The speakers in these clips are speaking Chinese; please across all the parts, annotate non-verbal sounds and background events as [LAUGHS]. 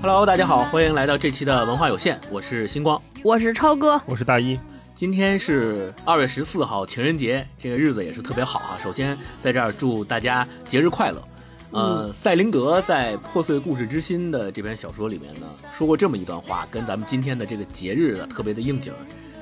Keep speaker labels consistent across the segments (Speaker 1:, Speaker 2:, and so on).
Speaker 1: Hello，大家好，欢迎来到这期的文化有限，我是星光。
Speaker 2: 我是超哥，
Speaker 3: 我是大一，
Speaker 1: 今天是二月十四号，情人节，这个日子也是特别好啊。首先在这儿祝大家节日快乐。呃，赛林格在《破碎故事之心》的这篇小说里面呢，说过这么一段话，跟咱们今天的这个节日呢特别的应景。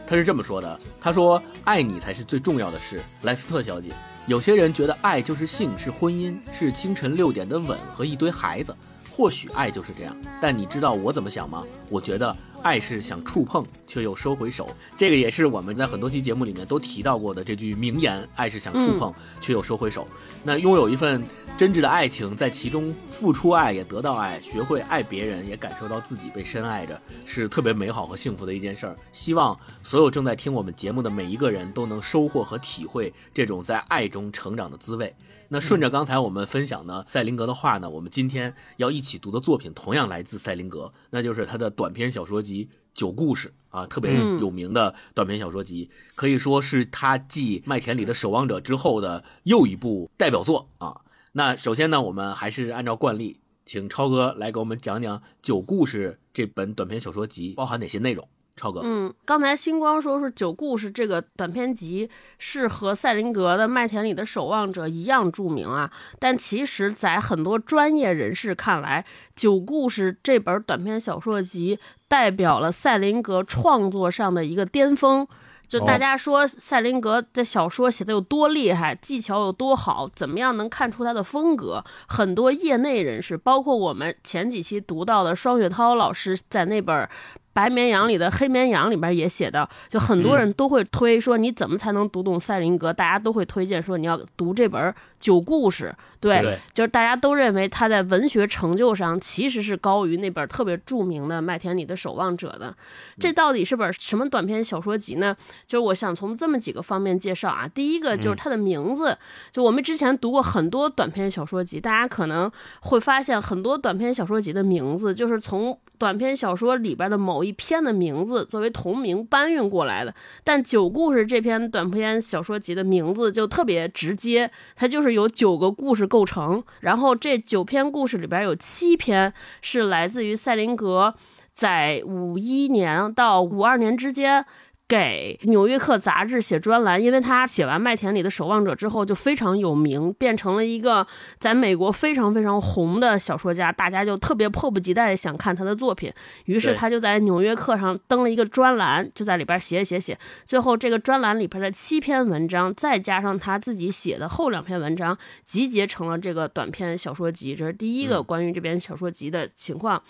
Speaker 1: 他是这么说的：“他说，爱你才是最重要的事，莱斯特小姐。有些人觉得爱就是性，是婚姻，是清晨六点的吻和一堆孩子。或许爱就是这样，但你知道我怎么想吗？我觉得爱是想触碰却又收回手，这个也是我们在很多期节目里面都提到过的这句名言：爱是想触碰却又收回手。那拥有一份真挚的爱情，在其中付出爱也得到爱，学会爱别人也感受到自己被深爱着，是特别美好和幸福的一件事儿。希望所有正在听我们节目的每一个人都能收获和体会这种在爱中成长的滋味。那顺着刚才我们分享的赛林格的话呢，我们今天要一起读的作品同样来自赛林格，那就是他的短篇小说集《九故事》啊，特别有名的短篇小说集，可以说是他继《麦田里的守望者》之后的又一部代表作啊。那首先呢，我们还是按照惯例，请超哥来给我们讲讲《九故事》这本短篇小说集包含哪些内容。超哥，
Speaker 2: 嗯，刚才星光说是《九故事》这个短篇集是和赛林格的《麦田里的守望者》一样著名啊，但其实，在很多专业人士看来，《九故事》这本短篇小说集代表了赛林格创作上的一个巅峰。就大家说赛林格的小说写的有多厉害，技巧有多好，怎么样能看出他的风格？很多业内人士，包括我们前几期读到的双雪涛老师在那本。白绵羊里的黑绵羊里边也写到，就很多人都会推说你怎么才能读懂赛林格，大家都会推荐说你要读这本《九故事》，对，就是大家都认为他在文学成就上其实是高于那本特别著名的《麦田里的守望者》的。这到底是本什么短篇小说集呢？就是我想从这么几个方面介绍啊。第一个就是它的名字，就我们之前读过很多短篇小说集，大家可能会发现很多短篇小说集的名字就是从。短篇小说里边的某一篇的名字作为同名搬运过来的，但《九故事》这篇短篇小说集的名字就特别直接，它就是由九个故事构成。然后这九篇故事里边有七篇是来自于赛林格在五一年到五二年之间。给《纽约客》杂志写专栏，因为他写完《麦田里的守望者》之后就非常有名，变成了一个在美国非常非常红的小说家，大家就特别迫不及待想看他的作品。于是他就在《纽约客》上登了一个专栏，就在里边写写写。最后这个专栏里边的七篇文章，再加上他自己写的后两篇文章，集结成了这个短篇小说集。这是第一个关于这篇小说集的情况。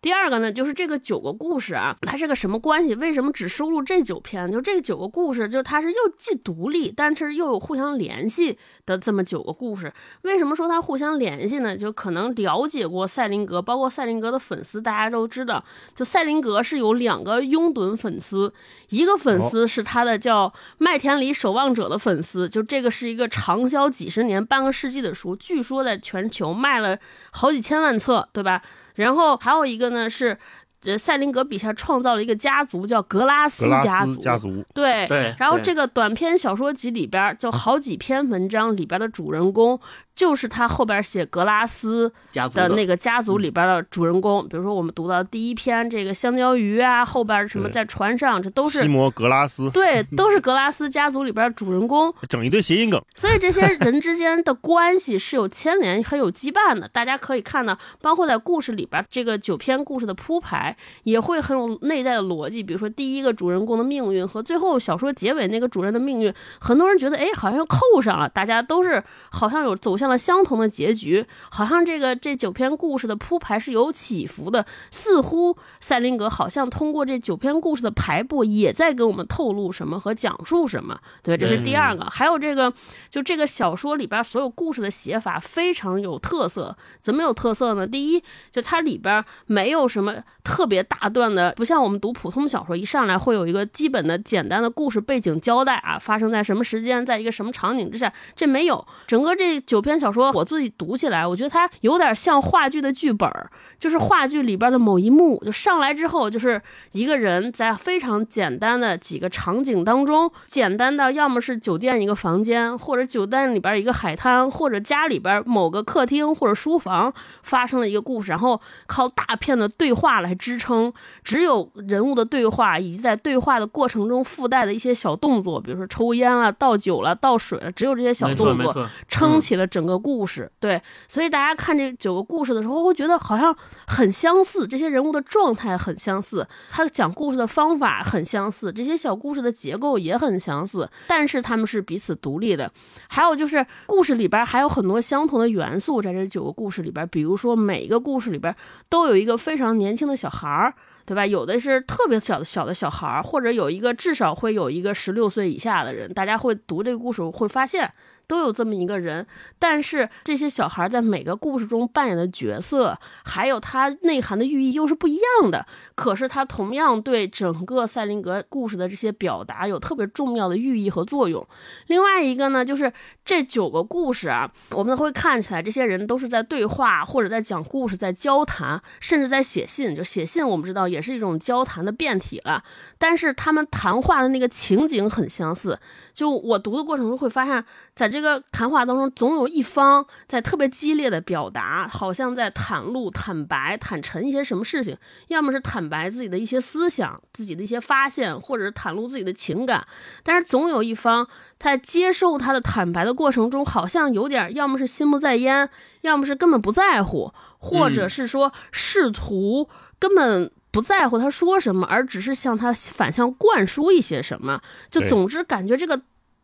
Speaker 2: 第二个呢，就是这个九个故事啊，它是个什么关系？为什么只收录这九篇？就这九个故事，就它是又既独立，但是又有互相联系的这么九个故事。为什么说它互相联系呢？就可能了解过赛林格，包括赛林格的粉丝，大家都知道，就赛林格是有两个拥趸粉丝，一个粉丝是他的叫《麦田里守望者》的粉丝，就这个是一个畅销几十年、半个世纪的书，据说在全球卖了好几千万册，对吧？然后还有一个呢是，这赛林格笔下创造了一个家族，叫格拉斯
Speaker 3: 家
Speaker 2: 族。
Speaker 3: 家族
Speaker 2: 对
Speaker 1: 对。
Speaker 2: 然后这个短篇小说集里边就好几篇文章里边的主人公。就是他后边写格拉斯的那个家族里边的主人公，比如说我们读到第一篇这个香蕉鱼啊，后边什么在船上，这都是
Speaker 3: 西摩格拉斯，
Speaker 2: 对，都是格拉斯家族里边的主人公，[LAUGHS]
Speaker 3: 整一堆谐音梗。
Speaker 2: 所以这些人之间的关系是有牵连、很有羁绊的。大家可以看到，包括在故事里边这个九篇故事的铺排，也会很有内在的逻辑。比如说第一个主人公的命运和最后小说结尾那个主人的命运，很多人觉得哎，好像又扣上了，大家都是好像有走向。了相同的结局，好像这个这九篇故事的铺排是有起伏的，似乎赛林格好像通过这九篇故事的排布，也在给我们透露什么和讲述什么。对，这是第二个。还有这个，就这个小说里边所有故事的写法非常有特色。怎么有特色呢？第一，就它里边没有什么特别大段的，不像我们读普通小说，一上来会有一个基本的简单的故事背景交代啊，发生在什么时间，在一个什么场景之下，这没有。整个这九篇。小说我自己读起来，我觉得它有点像话剧的剧本儿，就是话剧里边的某一幕，就上来之后就是一个人在非常简单的几个场景当中，简单到要么是酒店一个房间，或者酒店里边一个海滩，或者家里边某个客厅或者书房发生了一个故事，然后靠大片的对话来支撑，只有人物的对话以及在对话的过程中附带的一些小动作，比如说抽烟了、倒酒了、倒水了，只有这些小动作，撑起了整个故事。对，所以大家看这九个故事的时候，会觉得好像很相似，这些人物的状态很相似，他讲故事的方法很相似，这些小故事的结构也很相似，但是他们是彼此独立的。还有就是故事里边还有很多相同的元素在这九个故事里边，比如说每一个故事里边都有一个非常年轻的小孩儿。对吧？有的是特别小的小的小孩儿，或者有一个至少会有一个十六岁以下的人。大家会读这个故事会发现，都有这么一个人。但是这些小孩在每个故事中扮演的角色，还有它内涵的寓意又是不一样的。可是它同样对整个赛林格故事的这些表达有特别重要的寓意和作用。另外一个呢，就是这九个故事啊，我们会看起来这些人都是在对话，或者在讲故事，在交谈，甚至在写信。就写信，我们知道也是一种交谈的变体了。但是他们谈话的那个情景很相似。就我读的过程中会发现，在这个谈话当中，总有一方在特别激烈的表达，好像在袒露、坦白、坦陈一些什么事情，要么是坦白自己的一些思想、自己的一些发现，或者是袒露自己的情感。但是总有一方在接受他的坦白的过程中，好像有点，要么是心不在焉，要么是根本不在乎，或者是说试图根本。不在乎他说什么，而只是向他反向灌输一些什么，就总之感觉这个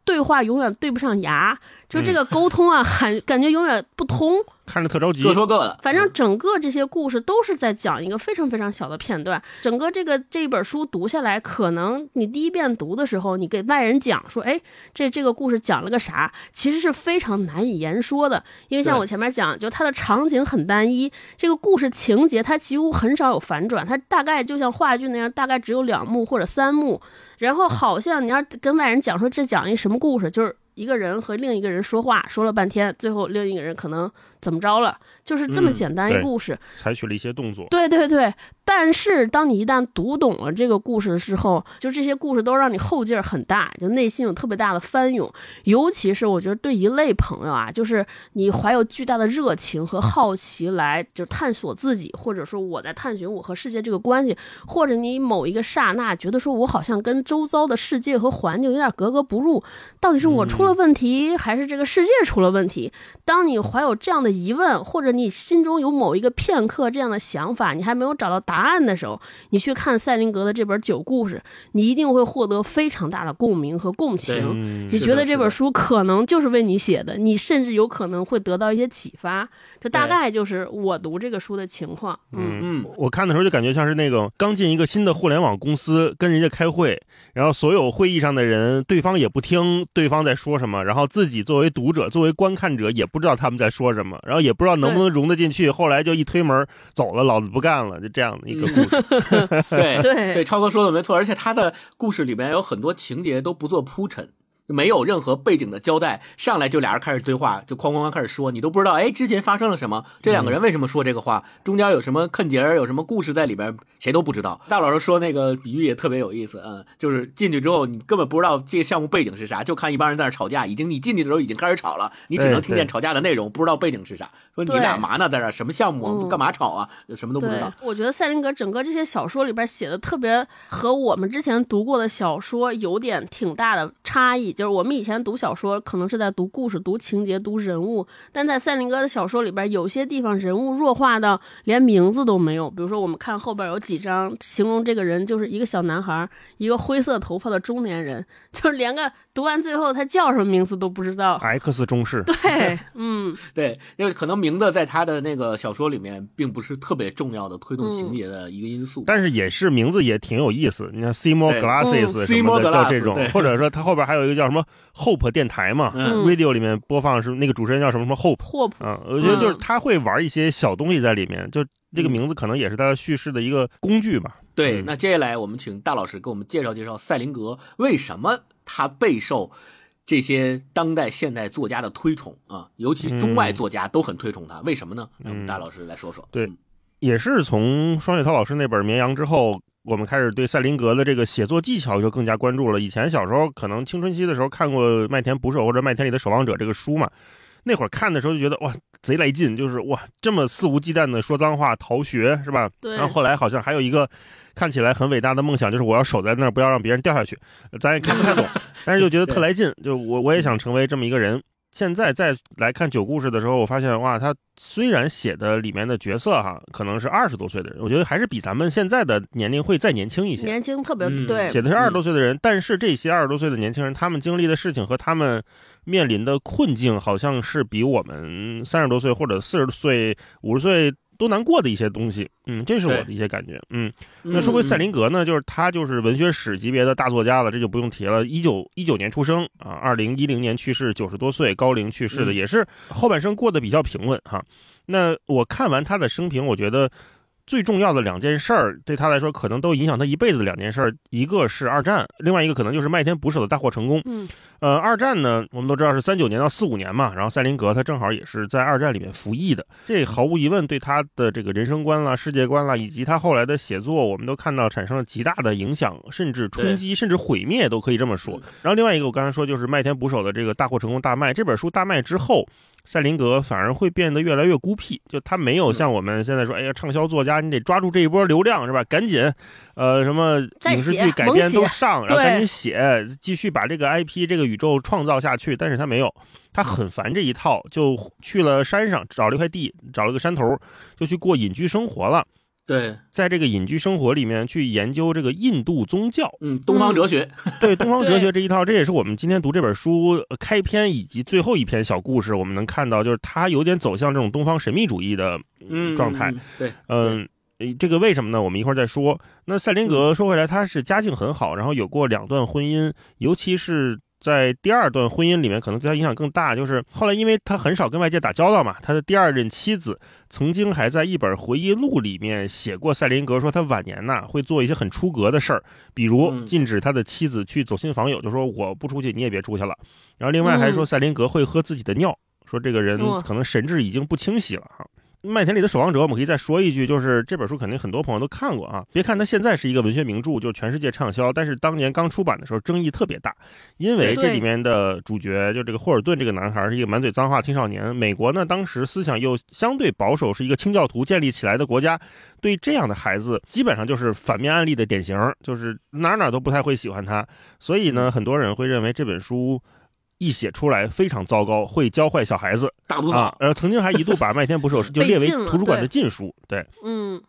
Speaker 2: 对话永远对不上牙，就这个沟通啊，很感觉永远不通。[LAUGHS]
Speaker 3: 看着特着急。
Speaker 1: 各说各的，
Speaker 2: 反正整个这些故事都是在讲一个非常非常小的片段。整个这个这一本书读下来，可能你第一遍读的时候，你给外人讲说，哎，这这个故事讲了个啥，其实是非常难以言说的。因为像我前面讲，就它的场景很单一，这个故事情节它几乎很少有反转，它大概就像话剧那样，大概只有两幕或者三幕。然后好像你要跟外人讲说这讲一什么故事，就是一个人和另一个人说话，说了半天，最后另一个人可能怎么着了，就是这么
Speaker 1: 嗯
Speaker 2: 简单一
Speaker 3: 对
Speaker 2: 故事。
Speaker 3: 采取了一些动作。
Speaker 2: 对对对，但是当你一旦读懂了这个故事的时候，就这些故事都让你后劲儿很大，就内心有特别大的翻涌。尤其是我觉得对一类朋友啊，就是你怀有巨大的热情和好奇来就探索自己，或者说我在探寻我和世界这个关系，或者你某一个刹那觉得说我好像跟周遭的世界和环境有点格格不入，到底是我出了问题，还是这个世界出了问题？当你怀有这样的疑问，或者你心中有某一个片刻这样的想法，你还没有找到答案的时候，你去看赛林格的这本《九故事》，你一定会获得非常大的共鸣和共情。
Speaker 3: 嗯
Speaker 2: 你觉得这本书可能就是为你写的，你甚至有可能会得到一些启发。这大概就是我读这个书的情况。嗯，
Speaker 1: 嗯，
Speaker 3: 我看的时候就感觉像是那个刚进一个新的互联网公司，跟人家开会，然后所有会议上的人，对方也不听对方在说什么，然后自己作为读者、作为观看者也不知道他们在说什么，然后也不知道能不能融得进去，后来就一推门走了，老子不干了，就这样的一个故事。[LAUGHS] [LAUGHS]
Speaker 1: 对
Speaker 2: 对
Speaker 1: 对，超哥说的没错，而且他的故事里面有很多情节都不做铺陈。没有任何背景的交代，上来就俩人开始对话，就哐哐哐开始说，你都不知道，哎，之前发生了什么？这两个人为什么说这个话？中间有什么坑节儿，有什么故事在里边，谁都不知道。大老师说那个比喻也特别有意思，嗯，就是进去之后，你根本不知道这个项目背景是啥，就看一帮人在那吵架，已经你进去的时候已经开始吵了，你只能听见吵架的内容，不知道背景是啥。说你俩嘛呢，在这什么项目啊？
Speaker 2: 嗯
Speaker 1: 干嘛吵啊？什么都不知道。，
Speaker 2: 我觉得赛林格整个这些小说里边写的特别和我们之前读过的小说有点挺大的差异。就是我们以前读小说可能是在读故事、读情节、读人物，但在赛林哥的小说里边，有些地方人物弱化到连名字都没有。比如说，我们看后边有几章形容这个人就是一个小男孩，一个灰色头发的中年人，[LAUGHS] 就是连个读完最后他叫什么名字都不知道。
Speaker 3: X 中式，
Speaker 2: 对，嗯，[LAUGHS]
Speaker 1: 对，因为可能名字在他的那个小说里面并不是特别重要的推动情节的一个因素。
Speaker 3: 但是也是名字也挺有意思。你看 Seymour
Speaker 1: 对
Speaker 3: Glasses
Speaker 2: 嗯
Speaker 3: 什么的叫这种或者说他后边还有一个叫什么 Hope 电台嘛
Speaker 1: 嗯
Speaker 3: ，Radio 里面播放是那个主持人叫什么什么 Hope。
Speaker 2: 霍普，
Speaker 3: 啊，我觉得就是
Speaker 2: 嗯
Speaker 3: 他会玩一些小东西在里面，就这个名字可能也是他叙事的一个工具吧。
Speaker 1: 对，
Speaker 3: 嗯
Speaker 1: 那接下来我们请大老师给我们介绍介绍赛林格为什么他备受这些当代现代作家的推崇啊，尤其中外作家都很推崇他，为什么呢？让我们大老师来说说。
Speaker 3: 对
Speaker 1: 嗯
Speaker 3: 也是从双雪涛老师那本《绵羊》之后，我们开始对赛林格的这个写作技巧就更加关注了。以前小时候可能青春期的时候看过《麦田捕手》或者《麦田里的守望者》这个书嘛，那会儿看的时候就觉得哇贼来劲，就是哇这么肆无忌惮的说脏话、逃学是吧？
Speaker 2: 对
Speaker 3: 然后后来好像还有一个看起来很伟大的梦想，就是我要守在那儿，不要让别人掉下去。咱也看不太懂，[LAUGHS] 但是就觉得特来劲，就我我也想成为这么一个人。现在再来看九故事的时候，我发现哇，他虽然写的里面的角色哈，可能是二十多岁的人，我觉得还是比咱们现在的年龄会再年轻一些。
Speaker 2: 年轻特别
Speaker 1: 嗯
Speaker 2: 对，
Speaker 3: 写的是二十多岁的人，但是这些二十多岁的年轻人，他们经历的事情和他们面临的困境，好像是比我们三十多岁或者四十岁、五十岁都难过的一些东西。嗯，这是我的一些感觉。嗯，那说回赛林格呢，就是他就是文学史级别的大作家了，这就不用提了。一九一九年出生啊，二零一零年去世，九十多岁高龄去世的，
Speaker 1: 嗯
Speaker 3: 也是后半生过得比较平稳哈。那我看完他的生平，我觉得最重要的两件事儿，对他来说可能都影响他一辈子的两件事儿，一个是二战，另外一个可能就是麦田捕手的大获成功。
Speaker 2: 嗯
Speaker 3: 呃，二战呢，我们都知道是三九年到四五年嘛，然后塞林格他正好也是在二战里面服役的，这毫无疑问对他的这个人生观啦、世界观啦，以及他后来的写作，我们都看到产生了极大的影响，甚至冲击，甚至毁灭都可以这么说。然后另外一个，我刚才说就是麦田捕手的这个大获成功大卖这本书大卖之后，塞林格反而会变得越来越孤僻，就他没有像我们现在说，哎呀，畅销作家你得抓住这一波流量是吧？赶紧，呃，什么影视剧改编都上，然后赶紧写，继续把这个 IP 这个宇宙创造下去。但是他没有，他很烦这一套，就去了山上找了一块地，找了个山头，就去过隐居生活了。
Speaker 1: 对，
Speaker 3: 在这个隐居生活里面去研究这个印度宗教，
Speaker 1: 嗯，东方哲学，
Speaker 3: 对东方哲学这一套，这也是我们今天读这本书呃开篇以及最后一篇小故事，我们能看到，就是他有点走向这种东方神秘主义的
Speaker 1: 嗯，
Speaker 3: 状态。
Speaker 1: 嗯，对，
Speaker 3: 嗯，呃这个为什么呢？我们一会儿再说。那赛林格说回来，他是家境很好，然后有过两段婚姻，尤其是。在第二段婚姻里面，可能对他影响更大，就是后来因为他很少跟外界打交道嘛，他的第二任妻子曾经还在一本回忆录里面写过塞林格说他晚年呐会做一些很出格的事儿，比如
Speaker 1: 嗯
Speaker 3: 禁止他的妻子去走亲访友，就说我不出去，你也别出去了。然后另外还说塞林格会喝自己的尿，说这个人可能神智已经不清晰了哈。麦田里的守望者，我们可以再说一句，就是这本书肯定很多朋友都看过啊。别看它现在是一个文学名著，就全世界畅销，但是当年刚出版的时候争议特别大，因为这里面的主角就这个霍尔顿这个男孩是一个满嘴脏话青少年。美国呢，当时思想又相对保守，是一个清教徒建立起来的国家，对这样的孩子基本上就是反面案例的典型，就是哪哪都不太会喜欢他。所以呢，很多人会认为这本书。一写出来非常糟糕，会教坏小孩子啊
Speaker 1: 大毒草，！
Speaker 3: 呃，曾经还一度把《麦田捕手 [LAUGHS]》就列为图书馆的禁书，对。
Speaker 2: 嗯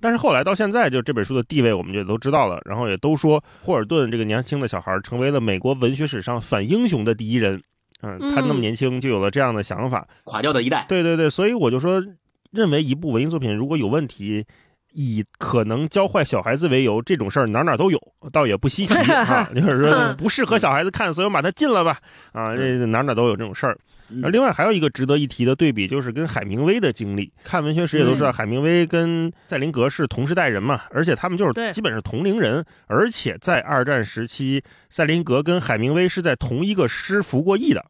Speaker 3: 但是后来到现在，就这本书的地位，我们就都知道了。然后也都说霍尔顿这个年轻的小孩成为了美国文学史上反英雄的第一人。嗯，他那么
Speaker 2: 嗯
Speaker 3: 年轻就有了这样的想法。
Speaker 1: 垮掉的一代，
Speaker 3: 对对对，所以我就说，认为一部文艺作品如果有问题，以可能教坏小孩子为由，这种事儿哪哪都有，倒也不稀奇啊。[LAUGHS] 就是说不适合小孩子看，所以我把它禁了吧。啊，这哪哪都有这种事儿。
Speaker 1: 嗯
Speaker 3: 而另外还有一个值得一提的对比，就是跟海明威的经历。看文学史也都知道，
Speaker 2: 嗯
Speaker 3: 海明威跟赛林格是同时代人嘛，而且他们就是基本是同龄人。而且在二战时期，赛林格跟海明威是在同一个师服过役的。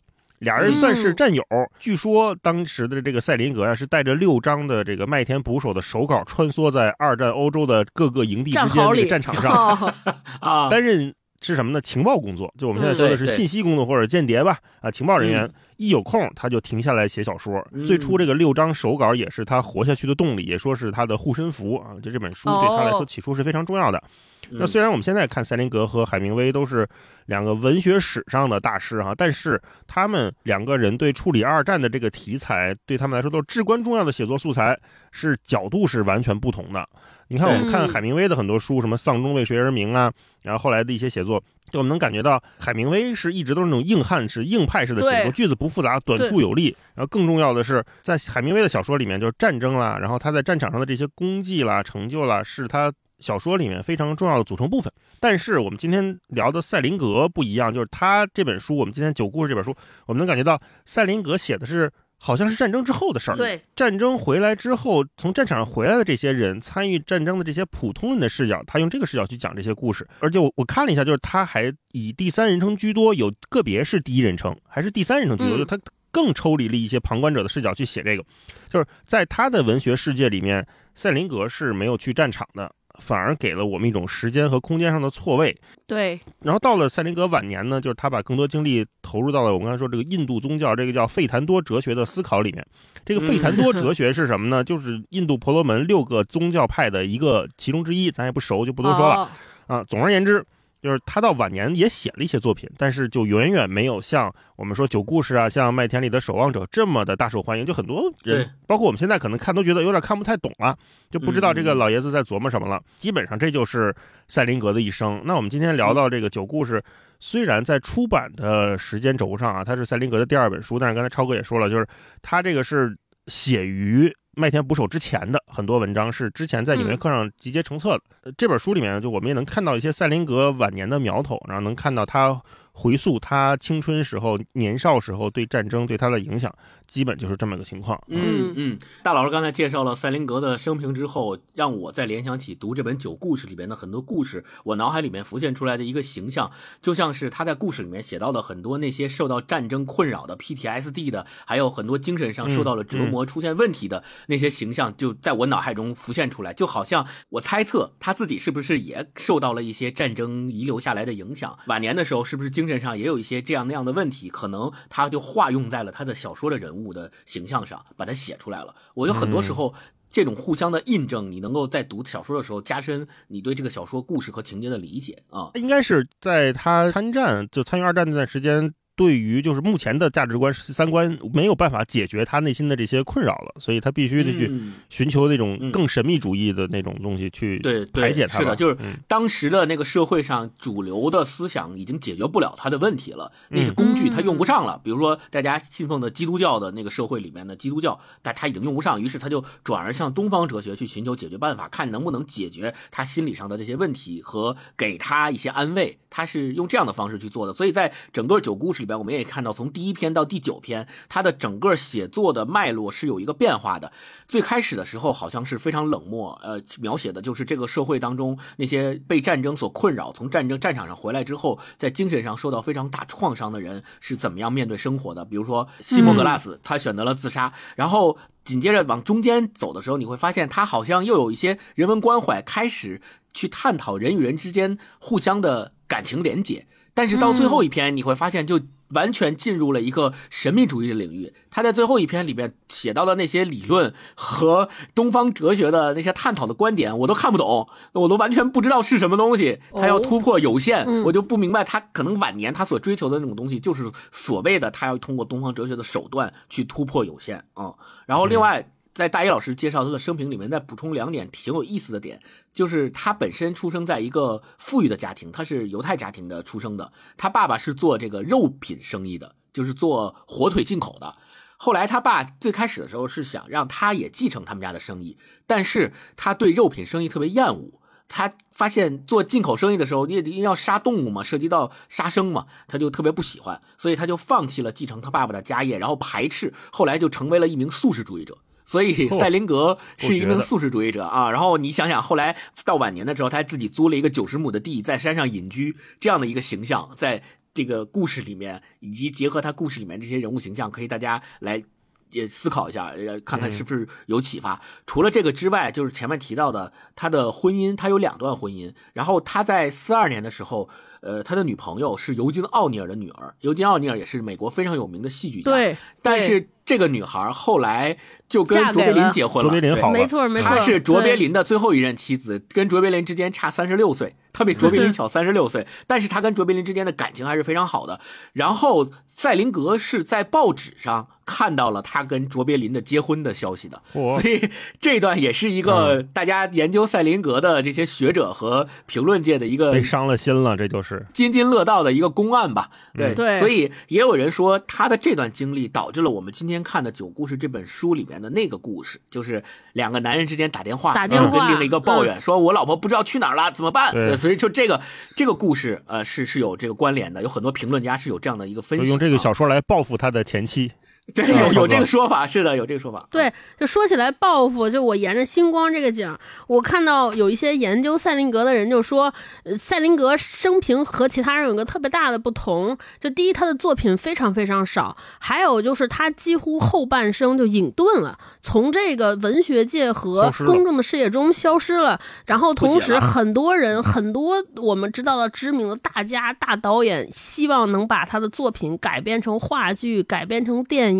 Speaker 3: 俩人算是战友。据说当时的这个赛林格啊，是带着六张的这个麦田捕手的手稿，穿梭在二战欧洲的各个营地之间的
Speaker 2: 战壕里
Speaker 3: 个战场上，[LAUGHS] 担任是什么呢？情报工作，就我们现在
Speaker 2: 嗯
Speaker 3: 说的是信息工作或者间谍吧，啊，情报人员。
Speaker 1: 嗯
Speaker 3: 一有空他就停下来写小说。
Speaker 1: 嗯
Speaker 3: 最初这个六章手稿也是他活下去的动力，也说是他的护身符啊。就这本书对他来说
Speaker 2: 哦
Speaker 3: 起初是非常重要的。那
Speaker 1: 嗯
Speaker 3: 虽然我们现在看赛林格和海明威都是两个文学史上的大师哈、但是他们两个人对处理二战的这个题材，对他们来说都是至关重要的写作素材，是角度是完全不同的。你看，我们看
Speaker 2: 嗯
Speaker 3: 海明威的很多书，什么《丧钟为谁而鸣》啊，然后后来的一些写作，就我们能感觉到海明威是一直都是那种硬汉式、硬派式的写作，句子不复杂，短促有力。然后更重要的是，在海明威的小说里面，就是战争啦，然后他在战场上的这些功绩啦、成就啦，是他小说里面非常重要的组成部分。但是我们今天聊的赛林格不一样，就是他这本书，我们今天九故事这本书，我们能感觉到赛林格写的是好像是战争之后的事儿。
Speaker 2: 对，
Speaker 3: 战争回来之后，从战场上回来的这些人，参与战争的这些普通人的视角，他用这个视角去讲这些故事。而且我我看了一下，就是他还以第三人称居多，有个别是第一人称，还是第三人称居多，
Speaker 2: 嗯
Speaker 3: 就他更抽离了一些旁观者的视角去写这个。就是在他的文学世界里面，塞林格是没有去战场的，反而给了我们一种时间和空间上的错位。
Speaker 2: 对，
Speaker 3: 然后到了塞林格晚年呢，就是他把更多精力投入到了我刚才说这个印度宗教这个叫费檀多哲学的思考里面。这个费檀多哲学是什么呢？就是印度婆罗门六个宗教派的一个其中之一，咱也不熟就不多说了
Speaker 2: 哦
Speaker 3: 啊。总而言之。就是他到晚年也写了一些作品，但是就远远没有像我们说九故事啊，像麦田里的守望者这么的大受欢迎。就很多人，包括我们现在可能看都觉得有点看不太懂了，就不知道这个老爷子在琢磨什么了。基本上这就是赛林格的一生。那我们今天聊到这个九故事，虽然在出版的时间轴上啊，它是赛林格的第二本书，但是刚才超哥也说了，就是他这个是写于麦田捕手之前的很多文章是之前在纽约客上集结成册的。呃这本书里面，就我们也能看到一些赛林格晚年的苗头，然后能看到他回溯他青春时候、年少时候对战争对他的影响，基本就是这么个情况。
Speaker 1: 嗯嗯，大老师刚才介绍了塞林格的生平之后，让我再联想起读这本《九故事》里边的很多故事，我脑海里面浮现出来的一个形象，就像是他在故事里面写到的很多那些受到战争困扰的 PTSD 的，还有很多精神上受到了折磨、出现问题的那些形象，就在我脑海中浮现出来，就好像我猜测他自己是不是也受到了一些战争遗留下来的影响，晚年的时候是不是精神上也有一些这样那样的问题，可能他就化用在了他的小说的人物的形象上，把它写出来了。我觉得很多时候。这种互相的印证，你能够在读小说的时候加深你对这个小说故事和情节的理解啊。
Speaker 3: 应该是在他参战就参与二战那段时间，对于就是目前的价值观、三观没有办法解决他内心的这些困扰了，所以他必须得去
Speaker 1: 嗯
Speaker 3: 寻求那种
Speaker 1: 嗯
Speaker 3: 更神秘主义的那种东西去
Speaker 1: 对对
Speaker 3: 排解它吧。
Speaker 1: 是的，就是
Speaker 3: 嗯
Speaker 1: 当时的那个社会上主流的思想已经解决不了他的问题了，那些工具他用不上了。比如说大家信奉的基督教的那个社会里面的基督教，但他已经用不上，于是他就转而向东方哲学去寻求解决办法，看能不能解决他心理上的这些问题和给他一些安慰。他是用这样的方式去做的，所以在整个九故事里边，我们也看到从第一篇到第九篇，他的整个写作的脉络是有一个变化的。最开始的时候好像是非常冷漠，呃，描写的就是这个社会当中那些被战争所困扰，从战争战场上回来之后，在精神上受到非常大创伤的人是怎么样面对生活的。比如说西蒙格拉斯，他选择了自杀，然后紧接着往中间走的时候，你会发现他好像又有一些人文关怀，开始去探讨人与人之间互相的感情连结。但是到最后一篇，你会发现就完全进入了一个神秘主义的领域。他在最后一篇里边写到的那些理论和东方哲学的那些探讨的观点，我都看不懂，我都完全不知道是什么东西。他要突破有限，
Speaker 2: 嗯
Speaker 1: 我就不明白他可能晚年他所追求的那种东西，就是所谓的他要通过东方哲学的手段去突破有限啊、然后另外。在大一老师介绍他的生平里面，再补充两点挺有意思的点，就是他本身出生在一个富裕的家庭，他是犹太家庭的出生的，他爸爸是做这个肉品生意的，就是做火腿进口的。后来他爸最开始的时候是想让他也继承他们家的生意，但是他对肉品生意特别厌恶。他发现做进口生意的时候，因为要杀动物嘛，涉及到杀生嘛，他就特别不喜欢，所以他就放弃了继承他爸爸的家业，然后排斥，后来就成为了一名素食主义者。所以 [LAUGHS]
Speaker 3: 嚯
Speaker 1: 赛林格是一名素食主义者啊。然后你想想，后来到晚年的时候，他还自己租了一个九十亩的地，在山上隐居，这样的一个形象，在这个故事里面，以及结合他故事里面这些人物形象，可以大家来。也思考一下，呃，看看是不是有启发。除了这个之外，就是前面提到的他的婚姻，他有两段婚姻。然后他在四二年的时候，呃，他的女朋友是尤金·奥尼尔的女儿。尤金·奥尼尔也是美国非常有名的戏剧家。
Speaker 2: 对，
Speaker 1: 但是这个女孩后来就跟卓别林结婚了。对
Speaker 3: 卓别林好了
Speaker 2: 没错没错，
Speaker 1: 她是卓别林的最后一任妻子，跟卓别林之间差三十六岁，她比卓别林小三十六岁，但是她跟卓别林之间的感情还是非常好的。然后赛林格是在报纸上看到了他跟卓别林的结婚的消息的，所以这段也是一个大家研究赛林格的这些学者和评论界的一个
Speaker 3: 被伤了心了，这就是。
Speaker 1: 津津乐道的一个公案吧。对，
Speaker 2: 嗯。对
Speaker 1: 所以也有人说他的这段经历导致了我们今天看的《九故事》这本书里面的那个故事，就是两个男人之间打电话，
Speaker 2: 打电话。
Speaker 1: 跟另一个抱怨、说：“我老婆不知道去哪儿了，怎么办？”所以就这个这个故事，呃，是是有这个关联的，有很多评论家是有这样的一个分析。
Speaker 3: 就用这个
Speaker 1: 啊
Speaker 3: 小说来报复他的前妻。
Speaker 1: 对，
Speaker 3: 嗯
Speaker 1: 有有这个说法，是的，有这个说法。
Speaker 2: 对，就说起来报复，就我沿着星光这个讲，我看到有一些研究赛林格的人就说，呃赛林格生平和其他人有个特别大的不同，就第一，他的作品非常非常少，还有就是他几乎后半生就隐遁了，从这个文学界和公众的视野中消失了。然后同时，很多人很多我们知道的知名的大家大导演，希望能把他的作品改编成话剧，改编成电影，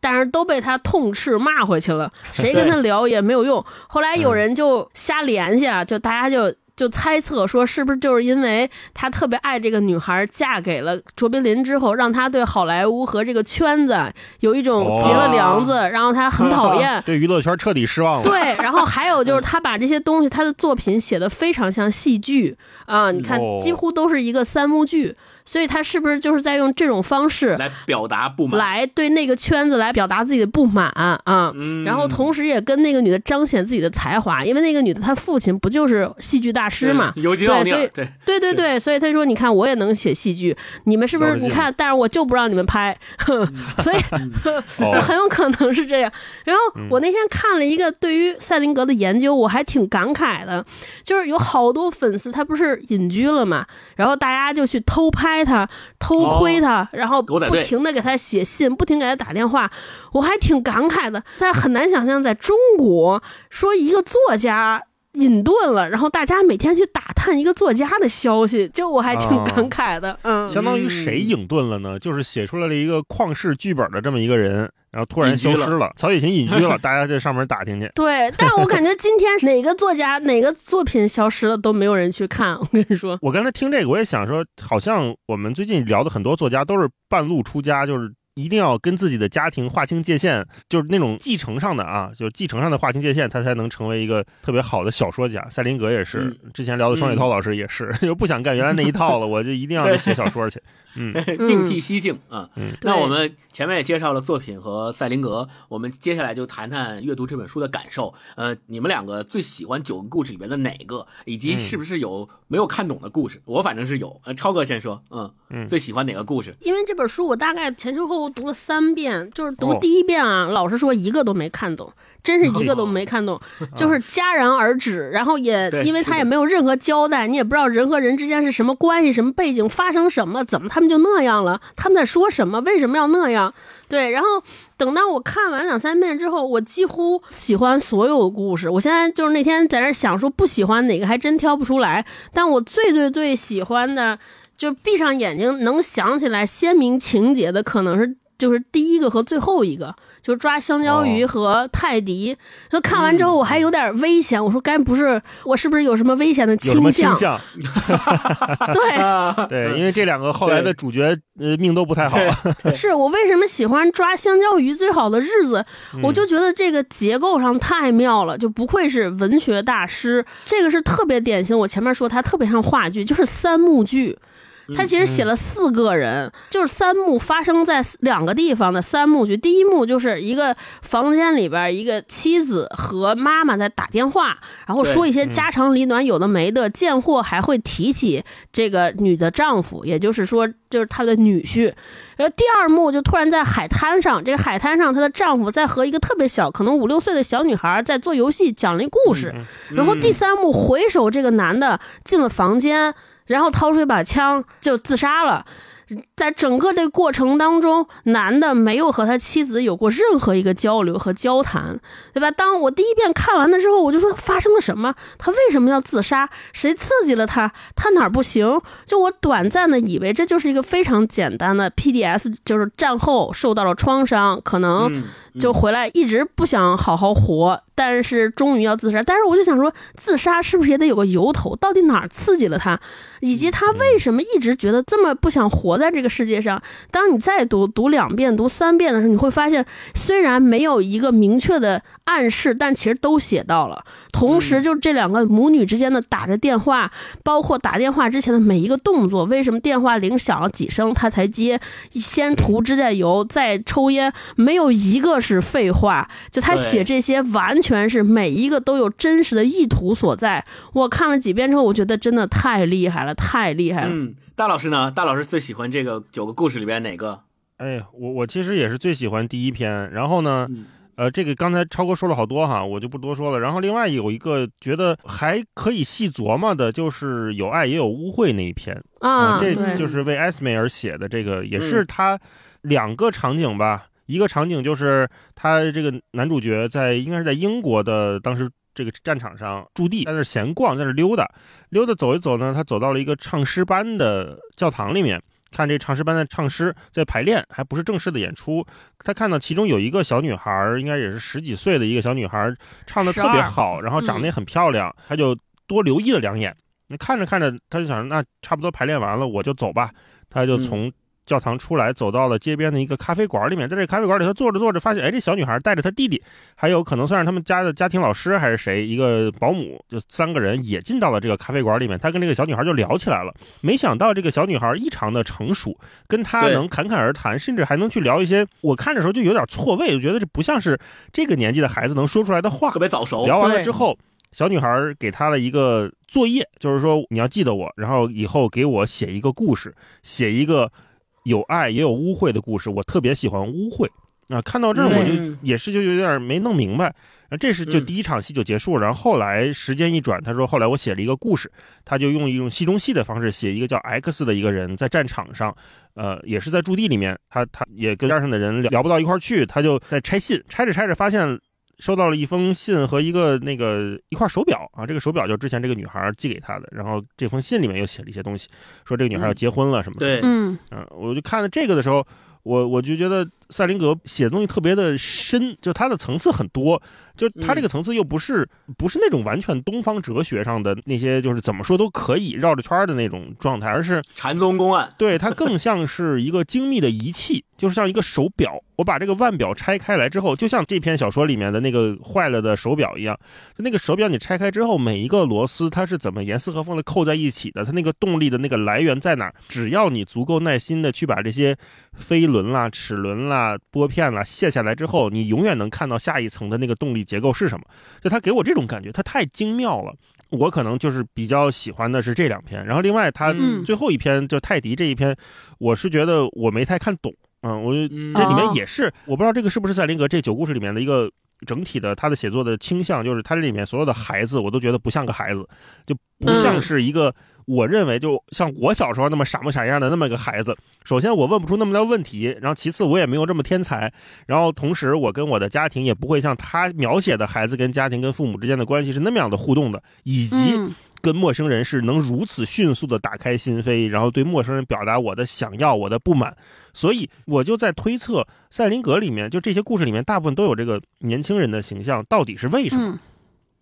Speaker 2: 但是都被他痛斥骂回去了，谁跟他聊也没有用。后来有人就瞎联系啊，就大家就。就猜测说，是不是就是因为他特别爱这个女孩，嫁给了卓别林之后，让他对好莱坞和这个圈子有一种结了梁子，然后他很讨厌，[LAUGHS]
Speaker 3: 对娱乐圈彻底失望了。
Speaker 2: 对，然后还有 [LAUGHS] 就是他把这些东西，他的作品写的非常像戏剧啊，你看
Speaker 3: 哦
Speaker 2: 几乎都是一个三幕剧，所以他是不是就是在用这种方式
Speaker 1: 来表达不满。
Speaker 2: 来对那个圈子来表达自己的不满啊？
Speaker 1: 嗯
Speaker 2: 然后同时也跟那个女的彰显自己的才华，因为那个女的她父亲不就是戏剧大师嘛，
Speaker 1: 尤金奥
Speaker 2: 对，所以
Speaker 1: 尼尔，对，
Speaker 2: 对对对，所以他说：“你看，我也能写戏剧，你们是不是？你看，但是我就不让你们拍，[LAUGHS] 所以 [LAUGHS]
Speaker 3: 哦 [LAUGHS]
Speaker 2: 很有可能是这样。然后我那天看了一个对于赛林格的研究，我还挺感慨的，就是有好多粉丝他不是隐居了嘛，然后大家就去偷拍他、偷窥他，然后不停的给他写信，不停给他打电话，我还挺感慨的。但很难想象，在中国说一个作家。隐遁了，然后大家每天去打探一个作家的消息，就我还挺
Speaker 3: 啊。
Speaker 2: 感慨的，嗯，
Speaker 3: 相当于谁隐遁了呢？就是写出来了一个旷世剧本的这么一个人，然后突然消失了，曹雪芹隐居了，[LAUGHS] 大家在上面打听去。
Speaker 2: 对，但我感觉今天哪个作家哪个作品消失了都没有人去看，我跟你说，
Speaker 3: 我刚才听这个，我也想说，好像我们最近聊的很多作家都是半路出家，就是一定要跟自己的家庭划清界限，就是那种继承上的啊，就是继承上的划清界限，他才能成为一个特别好的小说家。赛林格也是，
Speaker 1: 嗯
Speaker 3: 之前聊的双雪涛老师也是，[LAUGHS] 就不想干原来那一套了，[LAUGHS] 我就一定要写小说去。嗯 [LAUGHS]
Speaker 1: 另辟蹊径啊。
Speaker 3: 嗯
Speaker 1: 那我们前面也介绍了作品和赛林格，我们接下来就谈谈阅读这本书的感受。呃，你们两个最喜欢九个故事里面的哪个，以及
Speaker 3: 嗯
Speaker 1: 是不是有没有看懂的故事？我反正是有。呃，超哥先说，嗯
Speaker 3: 嗯
Speaker 1: 最喜欢哪个故事？
Speaker 2: 因为这本书我大概前前后后读了三遍，就是读
Speaker 3: 哦
Speaker 2: 第一遍啊，老实说一个都没看懂。真是一个都没看懂，[LAUGHS] 就是戛然而止，然后也因为他也没有任何交代，你也不知道人和人之间是什么关系、什么背景、发生什么，怎么他们就那样了，他们在说什么，为什么要那样？对，然后等到我看完两三遍之后，我几乎喜欢所有的故事。我现在就是那天在那儿想说不喜欢哪个，还真挑不出来。但我最最最喜欢的，就闭上眼睛能想起来鲜明情节的，可能是就是第一个和最后一个。就抓香蕉鱼
Speaker 3: 哦
Speaker 2: 和泰迪，就看完之后我还有点危险，我说该不是我是不是有什么危险的
Speaker 3: 有什么倾
Speaker 2: 倾向？
Speaker 3: 向？[LAUGHS]
Speaker 2: 对，[LAUGHS]
Speaker 3: 对，因为这两个后来的主角呃命都不太好。[LAUGHS]
Speaker 2: 是我为什么喜欢抓香蕉鱼最好的日子？
Speaker 3: 嗯
Speaker 2: 我就觉得这个结构上太妙了，就不愧是文学大师。这个是特别典型，我前面说它特别像话剧，就是三幕剧。他其实写了四个人，就是三幕发生在两个地方的三幕剧。第一幕就是一个房间里边，一个妻子和妈妈在打电话，然后说一些家长里短，有的没的，贱货还会提起这个女的丈夫，也就是说就是她的女婿。然后第二幕就突然在海滩上，这个海滩上她的丈夫在和一个特别小，可能五六岁的小女孩在做游戏，讲了一故事。然后第三幕回首，这个男的进了房间，然后掏出一把枪就自杀了。在整个这过程当中，男的没有和他妻子有过任何一个交流和交谈，对吧？当我第一遍看完了之后，我就说发生了什么？他为什么要自杀？谁刺激了他？他哪儿不行？就我短暂的以为这就是一个非常简单的 PDS，就是战后受到了创伤，可能，就回来一直不想好好活，但是终于要自杀。但是我就想说，自杀是不是也得有个由头？到底哪儿刺激了他？以及他为什么一直觉得这么不想活在这个世界上？当你再读读两遍、读三遍的时候，你会发现，虽然没有一个明确的暗示，但其实都写到了。同时，就这两个母女之间的打着电话，包括打电话之前的每一个动作，为什么电话铃响了几声他才接？先涂指甲油，再抽烟，没有一个是废话。就他写这些，完全是每一个都有真实的意图所在。我看了几遍之后，我觉得真的太厉害了，太厉害了。
Speaker 1: 嗯，大老师呢？大老师最喜欢这个九个故事里边哪个？
Speaker 3: 哎呀，我我其实也是最喜欢第一篇，然后呢，
Speaker 1: 嗯
Speaker 3: 呃，这个刚才超哥说了好多哈，我就不多说了。然后另外有一个觉得还可以细琢磨的，就是有爱也有污秽那一篇
Speaker 2: 啊，
Speaker 3: 这，就是为艾斯梅尔写的，这个也
Speaker 1: 嗯
Speaker 3: 是他两个场景吧。一个场景就是他这个男主角在应该是在英国的当时这个战场上驻地，在那闲逛，在那溜达，溜达走一走呢，他走到了一个唱诗班的教堂里面。看这唱诗班在唱诗，在排练，还不是正式的演出。他看到其中有一个小女孩，应该也是十几岁的一个小女孩，唱的特别好，然后长得也很漂亮，他就多留意了两眼。那看着看着，他就想，那差不多排练完了，我就走吧。他就从教堂出来，走到了街边的一个咖啡馆里面，在这咖啡馆里，他坐着坐着，发现，哎，这小女孩带着她弟弟，还有可能算是他们家的家庭老师还是谁，一个保姆，就三个人也进到了这个咖啡馆里面。他跟这个小女孩就聊起来了。没想到这个小女孩异常的成熟，跟他能侃侃而谈，甚至还能去聊一些我看的时候就有点错位，就觉得这不像是这个年纪的孩子能说出来的话
Speaker 1: 特。别早熟。
Speaker 3: 聊完了之后，小女孩给他了一个作业，就是说你要记得我，然后以后给我写一个故事，写一个有爱也有污秽的故事。我特别喜欢污秽啊！看到这儿我就
Speaker 1: 嗯
Speaker 3: 也是就有点没弄明白。啊，这是就
Speaker 1: 嗯
Speaker 3: 第一场戏就结束了，然后后来时间一转，他说后来我写了一个故事，他就用一种戏中戏的方式写一个叫 X 的一个人在战场上，呃，也是在驻地里面，他他也跟边上的人聊聊不到一块儿去，他就在拆信，拆着拆着发现收到了一封信和一个那个一块手表啊，这个手表就之前这个女孩寄给他的，然后这封信里面又写了一些东西，说这个女孩要结婚了什么的。
Speaker 1: 对，
Speaker 2: 嗯。
Speaker 3: 嗯，我就看了这个的时候，我我就觉得赛林格写的东西特别的深，就他的层次很多，就他这个层次又不是、不是那种完全东方哲学上的那些，就是怎么说都可以绕着圈的那种状态，而是
Speaker 1: 禅宗公案。
Speaker 3: 对它更像是一个精密的仪器，[LAUGHS] 就是像一个手表。我把这个腕表拆开来之后，就像这篇小说里面的那个坏了的手表一样，那个手表你拆开之后，每一个螺丝它是怎么严丝合缝的扣在一起的，它那个动力的那个来源在哪？只要你足够耐心的去把这些飞轮啦、齿轮啦、拨片了卸下来之后，你永远能看到下一层的那个动力结构是什么。就它给我这种感觉，它太精妙了。我可能就是比较喜欢的是这两篇，然后另外它
Speaker 2: 嗯
Speaker 3: 最后一篇就泰迪这一篇，我是觉得我没太看懂，嗯，我这里面
Speaker 2: 哦
Speaker 3: 也是，我不知道这个是不是赛林格这九故事里面的一个整体的他的写作的倾向，就是他这里面所有的孩子，我都觉得不像个孩子，就不像
Speaker 2: 嗯
Speaker 3: 是一个我认为就像我小时候那么傻模傻样的那么一个孩子。首先我问不出那么多问题，然后其次我也没有这么天才，然后同时我跟我的家庭也不会像他描写的孩子跟家庭跟父母之间的关系是那么样的互动的，以及
Speaker 2: 嗯
Speaker 3: 跟陌生人是能如此迅速的打开心扉，然后对陌生人表达我的想要、我的不满，所以我就在推测，赛林格里面就这些故事里面大部分都有这个年轻人的形象，到底是为什么？
Speaker 2: 嗯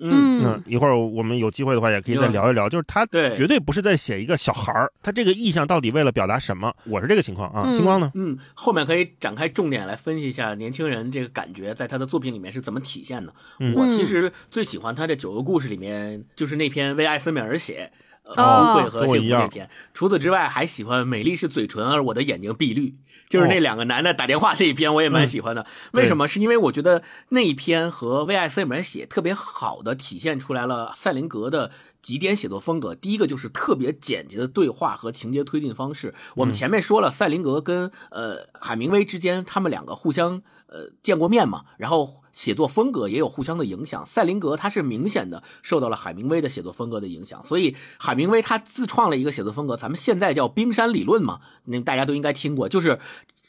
Speaker 1: 嗯，
Speaker 3: 嗯，一会儿我们有机会的话也可以再聊一聊，就是他
Speaker 1: 对
Speaker 3: 绝对不是在写一个小孩儿，他这个意象到底为了表达什么？我是这个情况啊，
Speaker 2: 嗯
Speaker 3: 星光呢？
Speaker 1: 嗯，后面可以展开重点来分析一下年轻人这个感觉在他的作品里面是怎么体现的。
Speaker 3: 嗯
Speaker 1: 我其实最喜欢他这九个故事里面，就是那篇为艾森美尔写。呃，
Speaker 2: 哦
Speaker 1: 误会和幸福那篇。除此之外，还喜欢“美丽是嘴唇，而我的眼睛碧绿”，就是那两个男的打电话那一篇，我也蛮喜欢的。为什么？是因为我觉得那一篇和为艾斯美尔写特别好的体现出来了赛林格的几点写作风格。第一个就是特别简洁的对话和情节推进方式。我们前面说了，赛林格跟呃海明威之间，他们两个互相呃见过面嘛，然后写作风格也有互相的影响。赛林格他是明显的受到了海明威的写作风格的影响，所以海明威他自创了一个写作风格，咱们现在叫冰山理论嘛，那大家都应该听过，就是。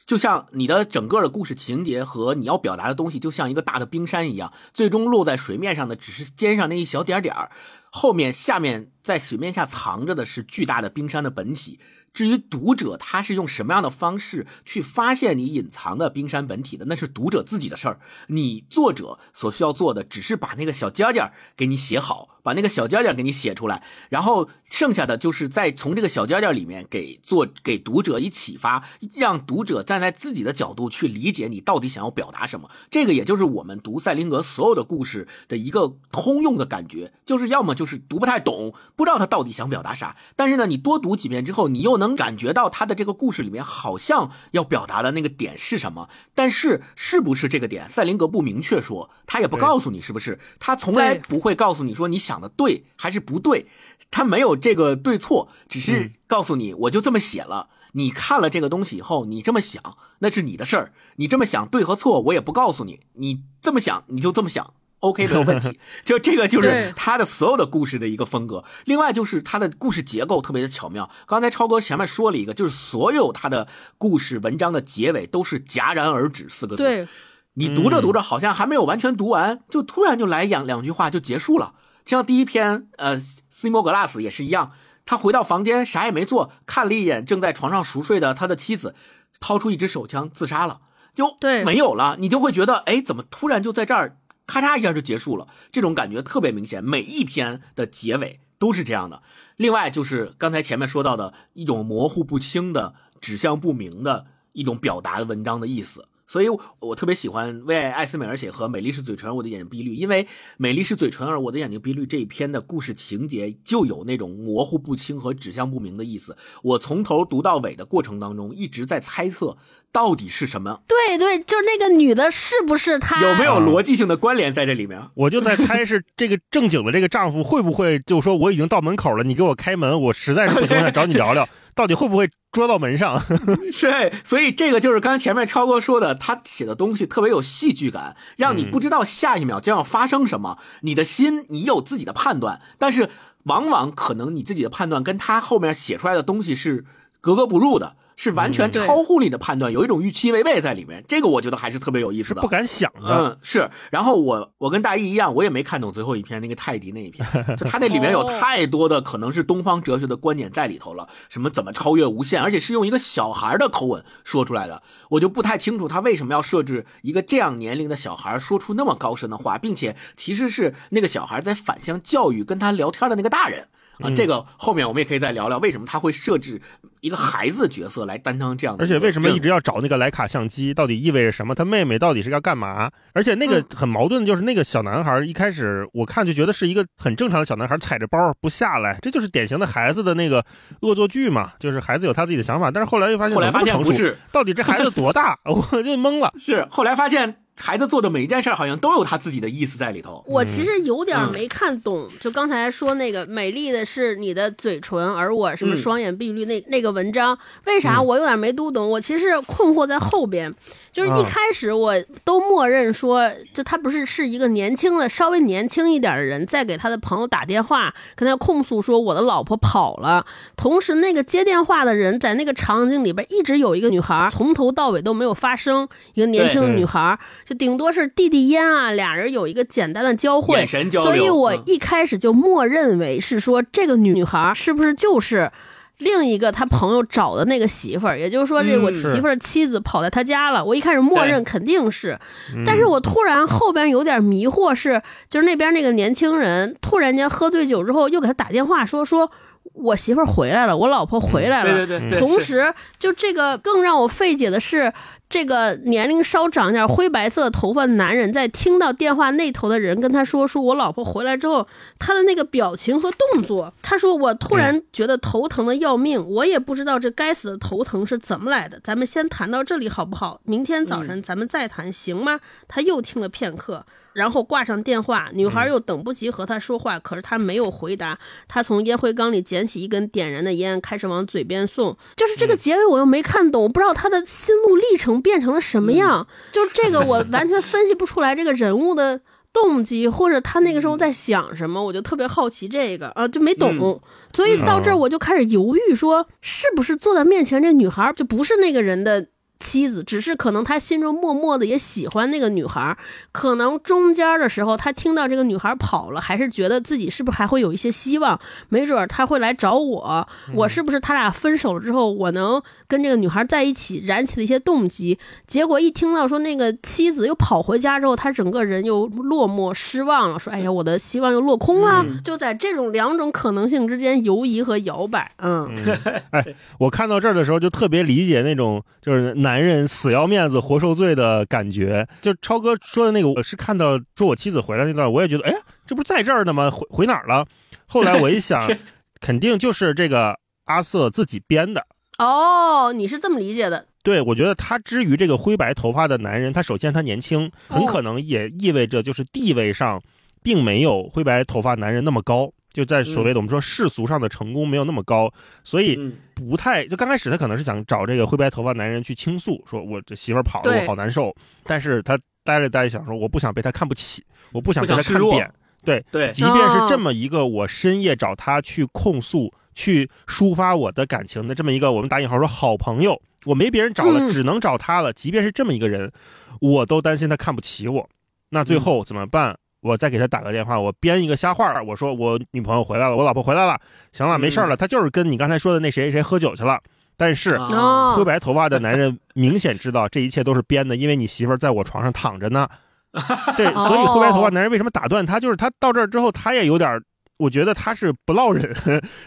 Speaker 1: 就像你的整个的故事情节和你要表达的东西，就像一个大的冰山一样，最终落在水面上的只是尖上那一小点点儿，后面下面在水面下藏着的是巨大的冰山的本体。至于读者他是用什么样的方式去发现你隐藏的冰山本体的，那是读者自己的事儿。你作者所需要做的，只是把那个小尖尖给你写好，把那个小尖尖给你写出来，然后剩下的就是再从这个小尖尖里面给作给读者以启发，让读者站在自己的角度去理解你到底想要表达什么。这个也就是我们读赛林格所有的故事的一个通用的感觉，就是要么就是读不太懂，不知道他到底想表达啥。但是呢，你多读几遍之后，你又能 [LAUGHS] 感觉到他的这个故事里面好像要表达的那个点是什么。但是是不是这个点，赛林格不明确说，他也不告诉你是不是，他从来不会告诉你说你想的对还是不对，他没有这个对错，只是告诉你我就这么写了。你看了这个东西以后，你这么想，那是你的事儿。你这么想对和错，我也不告诉你。你这么想，你就这么想，OK 没有问题。[LAUGHS] 就这个就是他的所有的故事的一个风格。另外就是他的故事结构特别的巧妙。刚才超哥前面说了一个，就是所有他的故事文章的结尾都是戛然而止四个字。
Speaker 2: 对，
Speaker 1: 你读着读着，好像还没有完全读完，就突然就来两两句话就结束了。像第一篇，呃，斯莫格拉斯也是一样，他回到房间啥也没做，看了一眼正在床上熟睡的他的妻子，掏出一支手枪自杀了，就
Speaker 2: 对
Speaker 1: 没有了。你就会觉得，哎，怎么突然就在这儿咔嚓一下就结束了？这种感觉特别明显，每一篇的结尾都是这样的。另外就是刚才前面说到的一种模糊不清的、指向不明的一种表达的文章的意思。所以，我特别喜欢为艾斯美而写和《美丽是嘴唇，我的眼睛碧绿》，因为《美丽是嘴唇，而我的眼睛碧绿》这一篇的故事情节就有那种模糊不清和指向不明的意思。我从头读到尾的过程当中，一直在猜测到底是什么，
Speaker 2: 对对，就是那个女的，是不是她？
Speaker 1: 有没有逻辑性的关联在这里面？
Speaker 3: 我就在猜是这个正经的这个丈夫会不会就说我已经到门口了，你给我开门，我实在是不行，我想找你聊聊，到底会不会捉到门上？[LAUGHS]
Speaker 1: 是，所以这个就是刚才前面超哥说的，他写的东西特别有戏剧感，让你不知道下一秒将要发生什么。你的心，你有自己的判断，但是往往可能你自己的判断跟他后面写出来的东西是格格不入的，是完全超乎你的判断，有一种预期违背在里面。这个我觉得还是特别有意思的。
Speaker 3: 不敢想的。
Speaker 1: 嗯，是。然后我我跟大一一样，我也没看懂最后一篇那个泰迪那一篇，[LAUGHS] 就他那里面有
Speaker 2: 哦
Speaker 1: 太多的可能是东方哲学的观点在里头了，什么怎么超越无限，而且是用一个小孩的口吻说出来的，我就不太清楚他为什么要设置一个这样年龄的小孩说出那么高深的话，并且其实是那个小孩在反向教育跟他聊天的那个大人。啊，这个后面我们也可以再聊聊，为什么他会设置一个孩子的角色来担当这样的
Speaker 3: 而且为什么一直要找那个徕卡相机？到底意味着什么？他妹妹到底是要干嘛？而且那个很矛盾的就是那个小男孩一开始我看就觉得是一个很正常的小男孩，踩着包不下来，这就是典型的孩子的那个恶作剧嘛，就是孩子有他自己的想法，但是后来又发现
Speaker 1: 后来发现不是，
Speaker 3: 到底这孩子多大？[LAUGHS] 我就懵了。
Speaker 1: 是后来发现孩子做的每一件事儿好像都有他自己的意思在里头。
Speaker 2: 我其实有点
Speaker 1: 嗯。
Speaker 2: 没看懂，就刚才说那个美丽的是你的嘴唇，而我什么
Speaker 1: 嗯。
Speaker 2: 双眼碧绿那、那个文章，为啥我有点没读懂？我其实困惑在后边，就是一
Speaker 3: 啊
Speaker 2: 开始我都默认说，就他不是是一个年轻的稍微年轻一点的人，在给他的朋友打电话，跟他控诉说我的老婆跑了，同时那个接电话的人在那个场景里边一直有一个女孩，从头到尾都没有发生，一个年轻的女孩，就顶多是递递烟啊，俩人有一个简单的交汇，
Speaker 1: 眼神交流
Speaker 2: 所以我
Speaker 1: 嗯
Speaker 2: 一开始就默认为是说这个女孩是不是就是。另一个他朋友找的那个媳妇儿，也就是说，这
Speaker 1: 嗯
Speaker 2: 我媳妇儿妻子跑在他家了。我一开始默认肯定是，
Speaker 3: 嗯
Speaker 2: 但是我突然后边有点迷惑是，就是那边那个年轻人突然间喝醉酒之后又给他打电话说说，我媳妇儿回来了，我老婆回来了。
Speaker 1: 对对对对，
Speaker 2: 同时，就这个更让我费解的是，这个年龄稍长点、灰白色头发的男人，在听到电话那头的人跟他说“说我老婆回来之后”，他的那个表情和动作，他说：“我突然觉得头疼的要命，我也不知道这该死的头疼是怎么来的。咱们先谈到这里好不好？明天早晨咱们再谈，行吗？”他又听了片刻。然后挂上电话，女孩又等不及和他说话，可是他没有回答。他从烟灰缸里捡起一根点燃的烟，开始往嘴边送。就是这个结尾我又没看懂，我不知道他的心路历程变成了什么样。[LAUGHS] 就这个我完全分析不出来这个人物的动机，或者他那个时候在想什么，我就特别好奇这个啊，就没懂。
Speaker 1: 嗯
Speaker 2: 所以到这儿我就开始犹豫，说是不是坐在面前这女孩就不是那个人的。妻子只是可能他心中默默的也喜欢那个女孩，可能中间的时候他听到这个女孩跑了，还是觉得自己是不是还会有一些希望，没准儿他会来找我，我是不是他俩分手了之后，我能跟这个女孩在一起，燃起了一些动机。结果一听到说那个妻子又跑回家之后，他整个人又落寞失望了，说哎呀，我的希望又落空了。
Speaker 1: 嗯
Speaker 2: 就在这种两种可能性之间游移和摇摆，嗯，[LAUGHS] 哎
Speaker 3: 我看到这儿的时候就特别理解那种就是男男人死要面子活受罪的感觉。就超哥说的那个，我是看到说我妻子回来那段，我也觉得，哎，这不是在这儿呢吗？回回哪儿了？后来我一想，[LAUGHS] 肯定就是这个阿瑟自己编的。
Speaker 2: 哦，你是这么理解的？
Speaker 3: 对，我觉得他之于这个灰白头发的男人，他首先他年轻，很可能也意味着就是地位上，并没有灰白头发男人那么高。就在所谓的我们说世俗上的成功没有那么高，所以
Speaker 1: 嗯
Speaker 3: 不太就刚开始他可能是想找这个灰白头发男人去倾诉，说我这媳妇儿跑了，我好难受。但是他呆了呆着想说，我不想被他看不起，我不想被他看扁。对，
Speaker 1: 对，
Speaker 3: 即便是这么一个我深夜找他去控诉、去抒发我的感情的这么一个我们打引号说好朋友，我没别人找了，
Speaker 2: 嗯
Speaker 3: 只能找他了。即便是这么一个人，我都担心他看不起我。那最后怎么办？我再给他打个电话，我编一个瞎话，我说我女朋友回来了，我老婆回来了，行了，没事了，他就是跟你刚才说的那谁谁谁喝酒去了。但是灰白头发的男人明显知道这一切都是编的，因为你媳妇儿在我床上躺着呢。对，[LAUGHS] 所以灰白头发男人为什么打断他？就是他到这儿之后，他也有点儿，我觉得他是不落忍，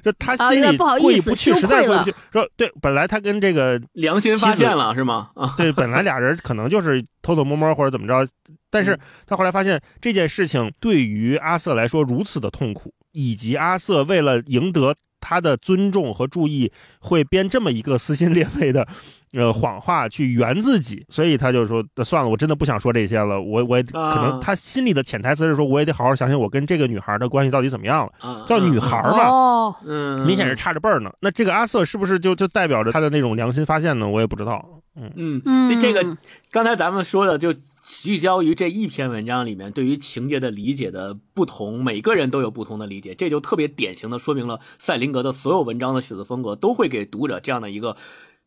Speaker 3: 就他心里过意不去，
Speaker 2: 羞
Speaker 3: 实在过意不去。说对，本来他跟这个 [LAUGHS]
Speaker 1: 良心发现了是吗？啊，
Speaker 3: 对，本来俩人可能就是偷偷摸摸或者怎么着，但是他后来发现这件事情对于阿瑟来说如此的痛苦，以及阿瑟为了赢得他的尊重和注意，会编这么一个撕心裂肺的，[LAUGHS] 呃谎话去圆自己，所以他就说算了，我真的不想说这些了，我我也可
Speaker 1: 啊
Speaker 3: 能他心里的潜台词是说，我也得好好想想我跟这个女孩的关系到底怎么样了。
Speaker 1: 啊
Speaker 3: 叫女孩儿嘛
Speaker 2: 哦，
Speaker 1: 嗯，
Speaker 3: 明显是差着辈儿呢，那这个阿瑟是不是就就代表着他的那种良心发现呢？我也不知道。嗯，
Speaker 1: 嗯，
Speaker 2: 嗯，
Speaker 1: 这这个刚才咱们说的就聚焦于这一篇文章里面对于情节的理解的不同，每个人都有不同的理解，这就特别典型的说明了赛林格的所有文章的写作风格都会给读者这样的一个。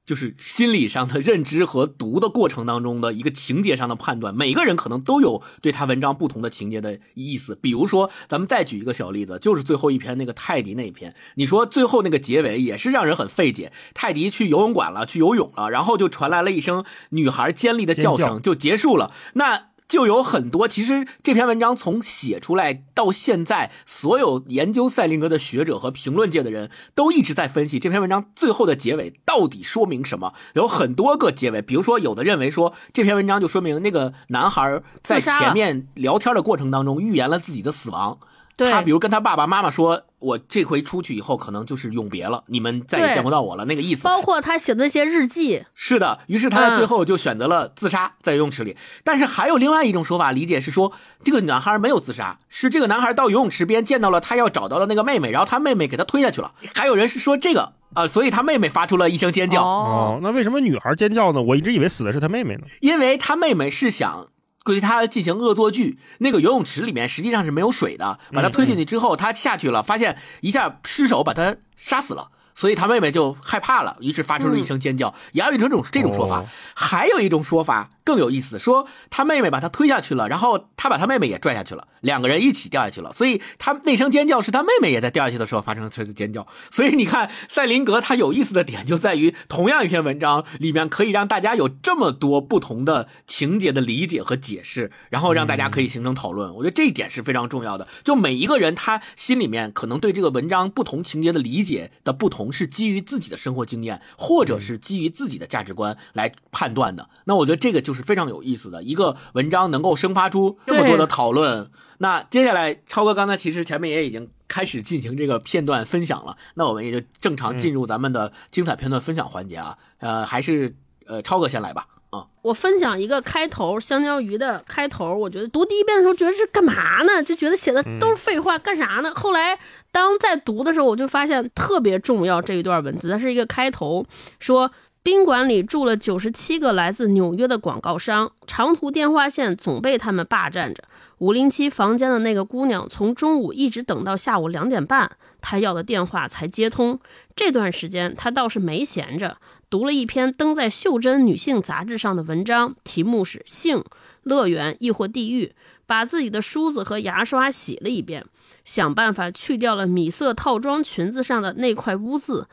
Speaker 1: 就是心理上的认知和读的过程当中的一个情节上的判断，每个人可能都有对他文章不同的情节的意思。比如说，咱们再举一个小例子，就是最后一篇那个泰迪那一篇，你说最后那个结尾也是让人很费解。泰迪去游泳馆了，去游泳了，然后就传来了一声女孩尖利的叫
Speaker 3: 尖
Speaker 1: 声，就结束了。那就有很多，其实这篇文章从写出来到现在，所有研究赛林格的学者和评论界的人都一直在分析这篇文章最后的结尾到底说明什么。有很多个结尾，比如说有的认为说这篇文章就说明那个男孩在前面聊天的过程当中预言了自己的死亡。
Speaker 2: 对
Speaker 1: 他比如跟他爸爸妈妈说：“我这回出去以后可能就是永别了，你们再也见不到我了。”那个意思。
Speaker 2: 包括他写的那些日记，
Speaker 1: 是的，于是他在
Speaker 2: 嗯
Speaker 1: 最后就选择了自杀，在游泳池里。但是还有另外一种说法，理解是说这个男孩没有自杀，是这个男孩到游泳池边见到了他要找到的那个妹妹，然后他妹妹给他推下去了。还有人是说这个啊、所以他妹妹发出了一声尖叫，
Speaker 2: 哦，
Speaker 3: 那为什么女孩尖叫呢？我一直以为死的是他妹妹呢。
Speaker 1: 因为他妹妹是想。对他进行恶作剧，那个游泳池里面实际上是没有水的，把他推进去之后，他下去了，发现一下失手把他杀死了，所以他妹妹就害怕了，于是发出了一声尖叫。也有一种这种这种说法，
Speaker 3: 哦
Speaker 1: 还有一种说法更有意思，说他妹妹把他推下去了，然后他把他妹妹也拽下去了，两个人一起掉下去了，所以他那声尖叫是他妹妹也在掉下去的时候发生的 [LAUGHS] 尖叫。所以你看，赛林格他有意思的点就在于，同样一篇文章里面可以让大家有这么多不同的情节的理解和解释，然后让大家可以形成讨论。我觉得这一点是非常重要的。就每一个人他心里面可能对这个文章不同情节的理解的不同，是基于自己的生活经验，或者是基于自己的价值观来判断的。那我觉得这个就是非常有意思的一个文章，能够生发出这么多的讨论。那接下来，超哥刚才其实前面也已经开始进行这个片段分享了，那我们也就正常进入咱们的精彩片段分享环节啊。呃，还是呃超哥先来吧。啊、
Speaker 2: 我分享一个开头，香蕉鱼的开头，我觉得读第一遍的时候觉得这干嘛呢？就觉得写的都是废话，干啥呢？后来当在读的时候，我就发现特别重要这一段文字，它是一个开头，说宾馆里住了九十七个来自纽约的广告商，长途电话线总被他们霸占着。五零七房间的那个姑娘，从中午一直等到下午两点半，她要的电话才接通。这段时间，她倒是没闲着，读了一篇登在《袖珍女性》杂志上的文章，题目是“性、乐园亦或地狱”，把自己的梳子和牙刷洗了一遍，想办法去掉了米色套装裙子上的那块污渍，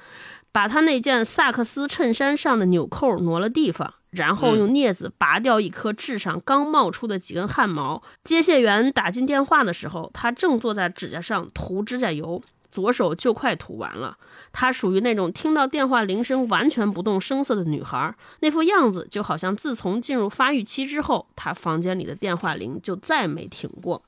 Speaker 2: 把她那件萨克斯衬衫上的纽扣挪了地方。然后用镊子拔掉一颗痣上刚冒出的几根汗毛。接线员打进电话的时候，他正坐在指甲上涂指甲油。左手就快涂完了。她属于那种听到电话铃声完全不动声色的女孩，那副样子就好像自从进入发育期之后，她房间里的电话铃就再没停过。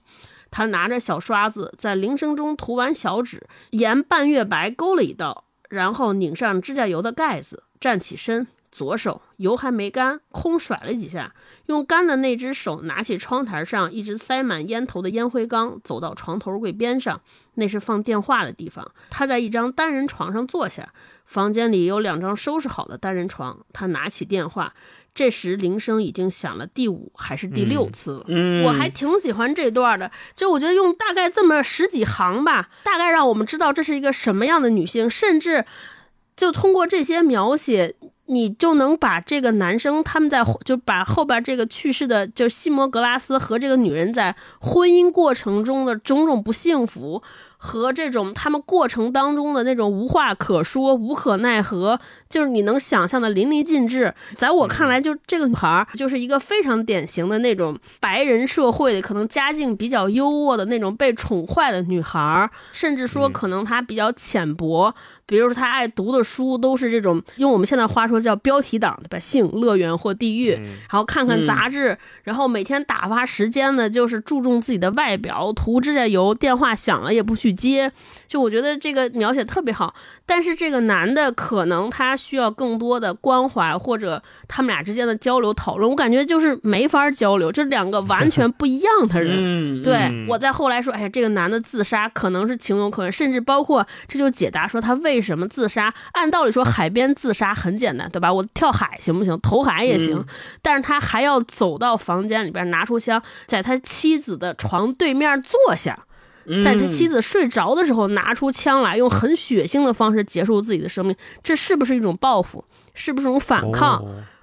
Speaker 2: 她拿着小刷子在铃声中涂完小指，沿半月白勾了一道，然后拧上指甲油的盖子，站起身，左手油还没干，空甩了几下，用干的那只手拿起窗台上一直塞满烟头的烟灰缸，走到床头柜边上，那是放电话的地方。他在一张单人床上坐下，房间里有两张收拾好的单人床。他拿起电话，这时铃声已经响了第五还是第六次了。
Speaker 1: 嗯
Speaker 2: 我还挺喜欢这段的，就我觉得用大概这么十几行吧，大概让我们知道这是一个什么样的女性，甚至就通过这些描写，你就能把这个男生他们在就把后边这个去世的，就西摩格拉斯和这个女人在婚姻过程中的种种不幸福。和这种他们过程当中的那种无话可说、无可奈何，就是你能想象的淋漓尽致。在我看来，就这个女孩儿就是一个非常典型的那种白人社会，可能家境比较优渥的那种被宠坏的女孩儿，甚至说可能她比较浅薄。比如说，他爱读的书都是这种用我们现在话说叫标题党，对吧？性、乐园或地狱，然后看看杂志，然后每天打发时间呢，就是注重自己的外表，涂指甲油，电话响了也不去接。就我觉得这个描写特别好，但是这个男的可能他需要更多的关怀，或者他们俩之间的交流讨论，我感觉就是没法交流，这两个完全不一样的人。
Speaker 1: 嗯，
Speaker 2: 对、
Speaker 3: 嗯
Speaker 2: 我在后来说，哎呀，这个男的自杀可能是情有可原，甚至包括这就解答说他为什么自杀。按道理说，海边自杀很简单，对吧？我跳海行不行？投海也行，
Speaker 1: 嗯
Speaker 2: 但是他还要走到房间里边，拿出枪，在他妻子的床对面坐下。
Speaker 1: 嗯
Speaker 2: 在他妻子睡着的时候，拿出枪来，用很血腥的方式结束自己的生命，这是不是一种报复？是不是一种反抗、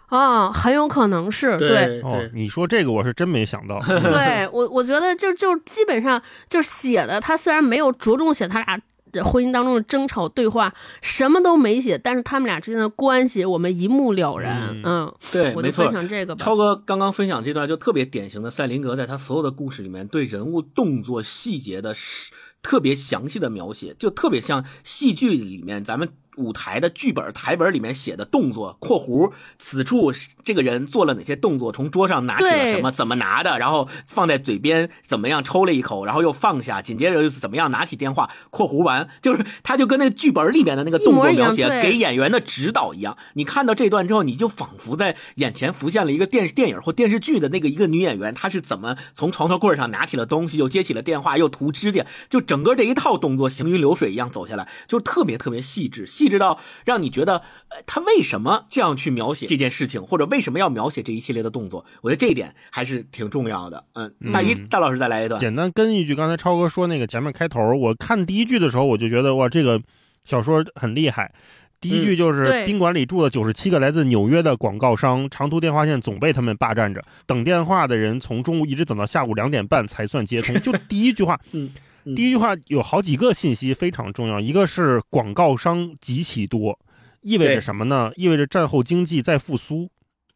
Speaker 3: 哦
Speaker 2: 啊？很有可能是对。
Speaker 1: 对
Speaker 3: 哦，你说这个我是真没想到。[LAUGHS]
Speaker 2: 对我，我觉得就就基本上就写的，他虽然没有着重写他俩婚姻当中的争吵对话，什么都没写，但是他们俩之间的关系我们一目了然。
Speaker 3: 嗯
Speaker 2: 嗯，
Speaker 1: 对，
Speaker 2: 我就分。享这个吧。
Speaker 1: 超哥刚刚分享这段就特别典型的赛林格在他所有的故事里面对人物动作细节的特别详细的描写，就特别像戏剧里面咱们舞台的剧本台本里面写的动作（括弧此处这个人做了哪些动作，从桌上拿起了什么，怎么拿的，然后放在嘴边怎么样抽了一口，然后又放下，紧接着又怎么样拿起电话（括弧完），就是他就跟那个剧本里面的那个动作描写给演员的指导一样。你看到这段之后，你就仿佛在眼前浮现了一个电视电影或电视剧的那个一个女演员，她是怎么从床头柜上拿起了东西，又接起了电话，又涂指甲，就整个这一套动作行云流水一样走下来，就特别特别细致，细致到让你觉得，呃，他为什么这样去描写这件事情，或者为什么要描写这一系列的动作？我觉得这一点还是挺重要的。嗯，大一
Speaker 3: 嗯
Speaker 1: 大老师再来一段。
Speaker 3: 简单跟一句，刚才超哥说那个前面开头，我看第一句的时候，我就觉得哇，这个小说很厉害。第一句就是宾馆里住了九十七个来自纽约的广告商，长途电话线总被他们霸占着，等电话的人从中午一直等到下午两点半才算接通。[LAUGHS] 就第一句话，
Speaker 1: 嗯嗯
Speaker 3: 第一句话有好几个信息非常重要，一个是广告商极其多，意味着什么呢？意味着战后经济在复苏。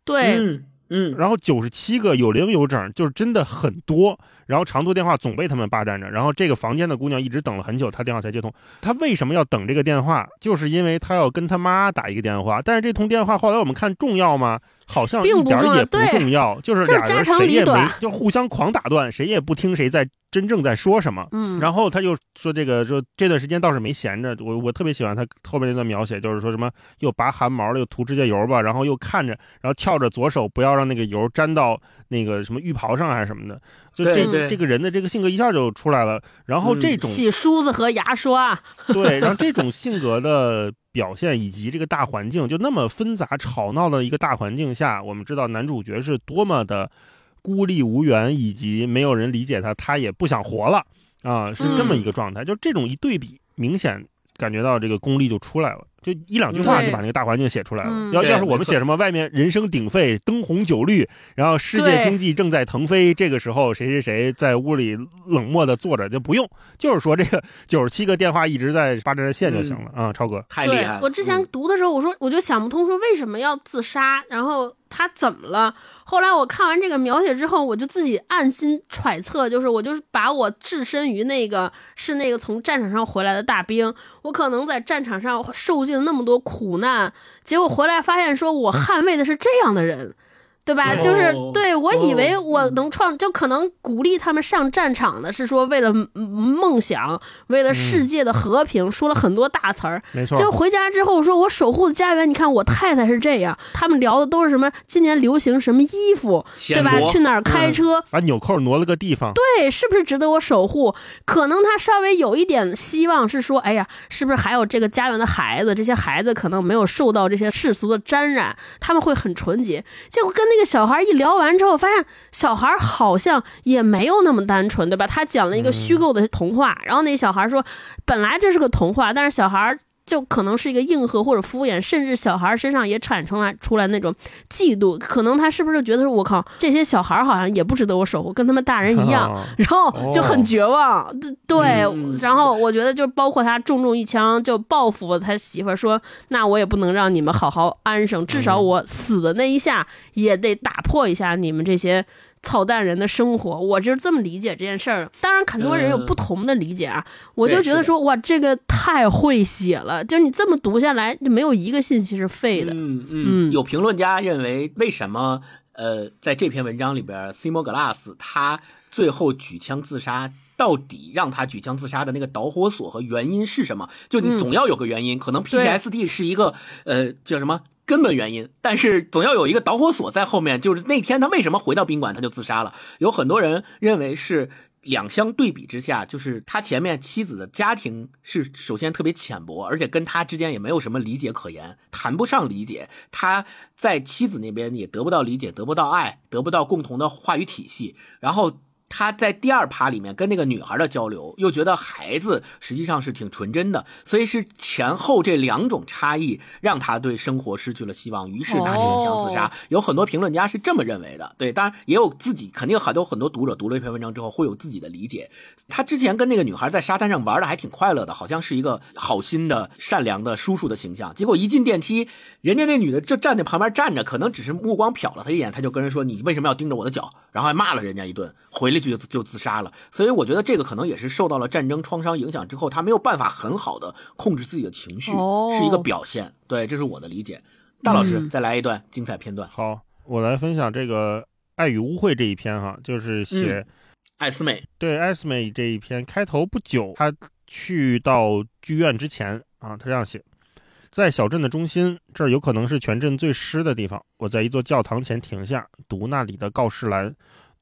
Speaker 2: 对，
Speaker 1: 嗯嗯，
Speaker 3: 然后九十七个有零有整，就是真的很多。然后长途电话总被他们霸占着。然后这个房间的姑娘一直等了很久，她电话才接通。她为什么要等这个电话？就是因为她要跟她妈打一个电话。但是这通电话后来我们看重要吗？好像一点儿也不
Speaker 2: 重要
Speaker 3: 就是俩人谁也没就互相狂打断，谁也不听谁在真正在说什么。
Speaker 2: 嗯，
Speaker 3: 然后他就说这个说这段时间倒是没闲着，我我特别喜欢他后面那段描写，就是说什么又拔汗毛了，又涂指甲油吧，然后又看着，然后翘着左手不要让那个油沾到那个什么浴袍上还是什么的，就这这个人的这个性格一下就出来了。然后
Speaker 1: 嗯
Speaker 3: 这种、
Speaker 2: 洗梳子和牙刷，[LAUGHS] [LAUGHS]
Speaker 3: 对，然后这种性格的表现以及这个大环境，就那么纷杂吵闹的一个大环境下，我们知道男主角是多么的孤立无援，以及没有人理解他，他也不想活了啊，是这么一个状态。就这种一对比，明显感觉到这个功力就出来了。就一两句话就把那个大环境写出来了。
Speaker 2: 嗯
Speaker 3: 要要是我们写什么外面人声鼎沸、灯红酒绿，然后世界经济正在腾飞，这个时候谁谁谁在屋里冷漠的坐着就不用，就是说这个九十七个电话一直在发这条线就行了啊、超哥。
Speaker 1: 太厉害了。
Speaker 2: 我之前
Speaker 1: 嗯
Speaker 2: 读的时候，我说我就想不通，说为什么要自杀，然后他怎么了？后来我看完这个描写之后，我就自己暗心揣测，就是我就是把我置身于那个是那个从战场上回来的大兵，我可能在战场上受尽了那么多苦难，结果回来发现说我捍卫的是这样的人。对吧？
Speaker 1: 哦
Speaker 2: 就是对我以为
Speaker 1: 哦
Speaker 2: 我能创，就可能鼓励他们上战场的是说为了嗯梦想，为了世界的和平，说了很多大词儿。
Speaker 3: 没错
Speaker 2: 结，果回家之后说，我守护的家园，你看我太太是这样，他们聊的都是什么？今年流行什么衣服，对吧？去哪儿开车？
Speaker 3: 把纽扣挪了个地方。
Speaker 2: 对，是不是值得我守护？可能他稍微有一点希望是说，哎呀，是不是还有这个家园的孩子？这些孩子可能没有受到这些世俗的沾染，他们会很纯洁。结果跟那个小孩一聊完之后，发现小孩好像也没有那么单纯，对吧？他讲了一个虚构的童话，然后那小孩说，本来这是个童话，但是小孩。就可能是一个硬核或者敷衍，甚至小孩身上也产生了出来那种嫉妒，可能他是不是觉得说，我靠，这些小孩好像也不值得我守护，跟他们大人一样，
Speaker 3: 啊 [LAUGHS]
Speaker 2: 然后就很绝望，对对，
Speaker 1: 嗯
Speaker 2: 然后我觉得就包括他重重一枪就报复他媳妇儿，说那我也不能让你们好好安生，至少我死的那一下也得打破一下你们这些。操蛋人的生活，我就是这么理解这件事儿。当然，很多人有不同的理解啊。我就觉得说，哇，这个太会写了，就是你这么读下来，就没有一个信息是废的。
Speaker 1: 嗯嗯，
Speaker 2: 嗯
Speaker 1: 有评论家认为，为什么呃，在这篇文章里边，Simo Glass 他最后举枪自杀，到底让他举枪自杀的那个导火索和原因是什么？就你
Speaker 2: 嗯
Speaker 1: 总要有个原因，可能 PTSD 是一个呃叫什么？根本原因，但是总要有一个导火索在后面。就是那天他为什么回到宾馆他就自杀了？有很多人认为是两相对比之下，就是他前面妻子的家庭是首先特别浅薄，而且跟他之间也没有什么理解可言，谈不上理解。他在妻子那边也得不到理解，得不到爱，得不到共同的话语体系，然后。他在第二趴里面跟那个女孩的交流，又觉得孩子实际上是挺纯真的，所以是前后这两种差异让他对生活失去了希望，于是拿起了枪自杀。
Speaker 2: 哦
Speaker 1: 有很多评论家是这么认为的，对，当然也有自己，肯定很多很多读者读了一篇文章之后会有自己的理解。他之前跟那个女孩在沙滩上玩的还挺快乐的，好像是一个好心的、善良的叔叔的形象。结果一进电梯，人家那女的就站在旁边站着，可能只是目光瞟了他一眼，他就跟人说：“你为什么要盯着我的脚？”然后还骂了人家一顿，回了一句就就自杀了。所以我觉得这个可能也是受到了战争创伤影响之后，他没有办法很好的控制自己的情绪，
Speaker 2: 哦
Speaker 1: 是一个表现。对，这是我的理解。大老师，
Speaker 2: 嗯
Speaker 1: 再来一段精彩片段。
Speaker 3: 好，我来分享这个《爱与污秽》这一篇哈，就是写、
Speaker 1: 艾斯美，
Speaker 3: 对艾斯美这一篇开头不久，他去到剧院之前啊，他这样写：在小镇的中心，这儿有可能是全镇最湿的地方。我在一座教堂前停下，读那里的告示栏，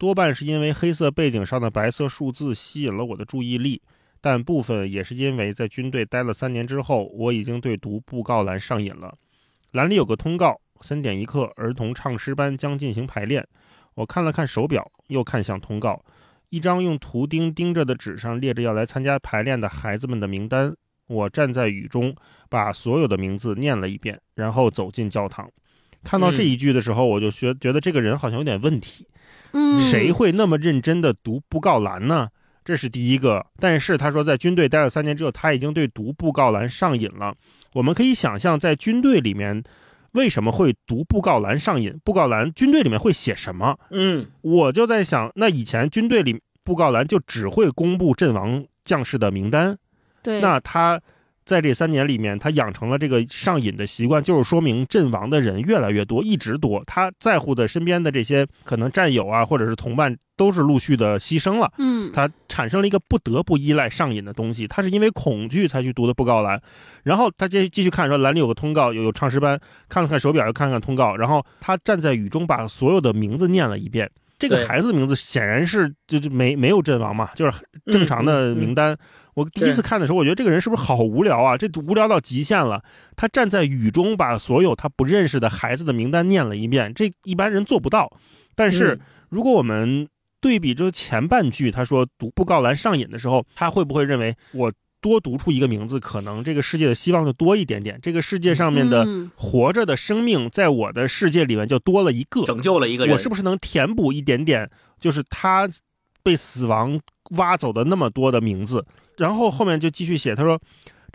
Speaker 3: 多半是因为黑色背景上的白色数字吸引了我的注意力，但部分也是因为在军队待了三年之后，我已经对读布告栏上瘾了。栏里有个通告：三点一刻，儿童唱诗班将进行排练。我看了看手表，又看向通告。一张用图钉钉着的纸上列着要来参加排练的孩子们的名单。我站在雨中，把所有的名字念了一遍，然后走进教堂。看到这一句的时候，我就觉觉得这个人好像有点问题。
Speaker 2: 嗯，
Speaker 3: 谁会那么认真的读布告栏呢？这是第一个。但是他说，在军队待了三年之后，他已经对读布告栏上瘾了。我们可以想象，在军队里面为什么会读布告栏上瘾？布告栏军队里面会写什么？
Speaker 1: 嗯
Speaker 3: 我就在想，那以前军队里布告栏就只会公布阵亡将士的名单，
Speaker 2: 对，
Speaker 3: 那他在这三年里面，他养成了这个上瘾的习惯，就是说明阵亡的人越来越多，一直多。他在乎的身边的这些可能战友啊，或者是同伴，都是陆续的牺牲了。
Speaker 2: 嗯，
Speaker 3: 他产生了一个不得不依赖上瘾的东西，他是因为恐惧才去读的布告栏，然后他接继续看说栏里有个通告，有有唱诗班，看了看手表，又看看通告，然后他站在雨中把所有的名字念了一遍。这个孩子的名字显然是就就没没有阵亡嘛，就是正常的名单。我第一次看的时候，我觉得这个人是不是好无聊啊？这无聊到极限了。他站在雨中把所有他不认识的孩子的名单念了一遍，这一般人做不到。但是
Speaker 1: 嗯
Speaker 3: 如果我们对比这前半句，他说读布告栏上瘾的时候，他会不会认为我多读出一个名字，可能这个世界的希望就多一点点。这个世界上面的
Speaker 2: 嗯
Speaker 3: 活着的生命，在我的世界里面就多了一个。
Speaker 1: 拯救了一个人，
Speaker 3: 我是不是能填补一点点？就是他被死亡挖走的那么多的名字，然后后面就继续写，他说。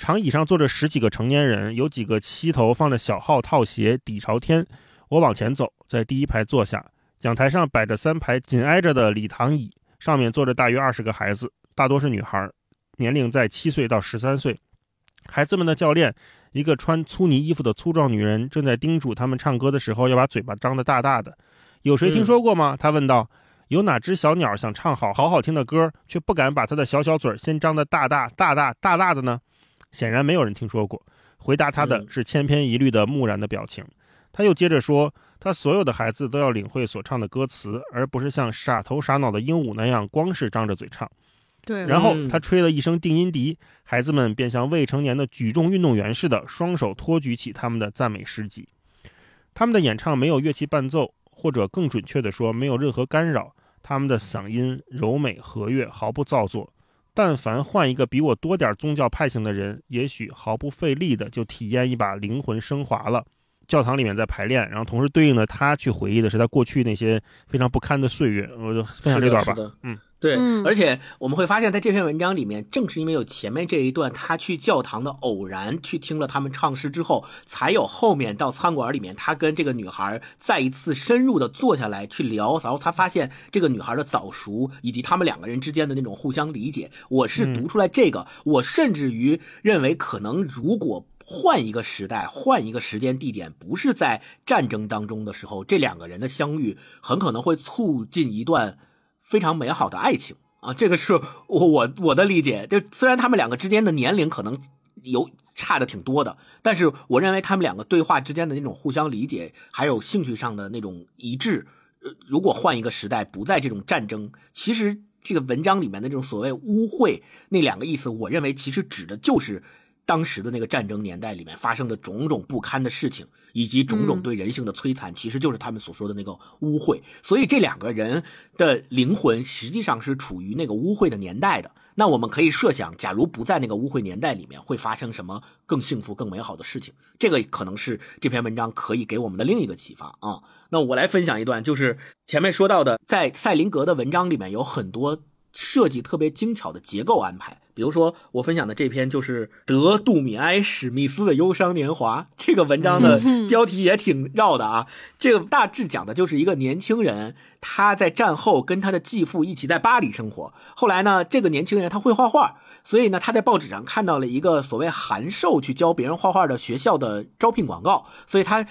Speaker 3: 长椅上坐着十几个成年人，有几个膝头放着小号套鞋，底朝天。我往前走，在第一排坐下。讲台上摆着三排紧挨着的礼堂椅，上面坐着大约二十个孩子，大多是女孩，年龄在七岁到十三岁。孩子们的教练，一个穿粗呢衣服的粗壮女人，正在叮嘱他们唱歌的时候要把嘴巴张得大大的。有谁听说过吗？他问道。有哪只小鸟想唱好好好听的歌，却不敢把它的小小嘴先张得大大大大大大的呢？显然没有人听说过。回答他的
Speaker 1: 嗯
Speaker 3: 是千篇一律的木然的表情。他又接着说，他所有的孩子都要领会所唱的歌词，而不是像傻头傻脑的鹦鹉那样光是张着嘴唱。
Speaker 2: 对，
Speaker 3: 然后
Speaker 1: 嗯
Speaker 3: 他吹了一声定音笛，孩子们便像未成年的举重运动员似的，双手托举起他们的赞美诗集。他们的演唱没有乐器伴奏，或者更准确地说，没有任何干扰。他们的嗓音柔美和悦，毫不造作。但凡换一个比我多点宗教派性的人，也许毫不费力的就体验一把灵魂升华了。教堂里面在排练，然后同时对应的他去回忆的是他过去那些非常不堪的岁月。我就分享这段吧。嗯，
Speaker 1: 对，
Speaker 2: 嗯
Speaker 1: 而且我们会发现，在这篇文章里面，正是因为有前面这一段他去教堂的偶然去听了他们唱诗之后，才有后面到餐馆里面，他跟这个女孩再一次深入的坐下来去聊，然后他发现这个女孩的早熟，以及他们两个人之间的那种互相理解。我是读出来这个，我甚至于认为，可能如果。换一个时代，换一个时间地点，不是在战争当中的时候，这两个人的相遇很可能会促进一段非常美好的爱情啊！这个是我我我的理解。就虽然他们两个之间的年龄可能有差的挺多的，但是我认为他们两个对话之间的那种互相理解，还有兴趣上的那种一致，呃，如果换一个时代，不在这种战争，其实这个文章里面的这种所谓污秽那两个意思，我认为其实指的就是。当时的那个战争年代里面发生的种种不堪的事情，以及种种
Speaker 2: 嗯
Speaker 1: 对人性的摧残，其实就是他们所说的那个污秽。所以这两个人的灵魂实际上是处于那个污秽的年代的。那我们可以设想，假如不在那个污秽年代里面，会发生什么更幸福、更美好的事情？这个可能是这篇文章可以给我们的另一个启发啊。那我来分享一段，就是前面说到的，在赛林格的文章里面有很多设计特别精巧的结构安排。比如说，我分享的这篇就是德杜米埃史密斯的忧伤年华。这个文章的标题也挺绕的啊。这个大致讲的就是一个年轻人，他在战后跟他的继父一起在巴黎生活。后来呢，这个年轻人他会画画，所以呢，他在报纸上看到了一个所谓函授去教别人画画的学校的招聘广告，所以他。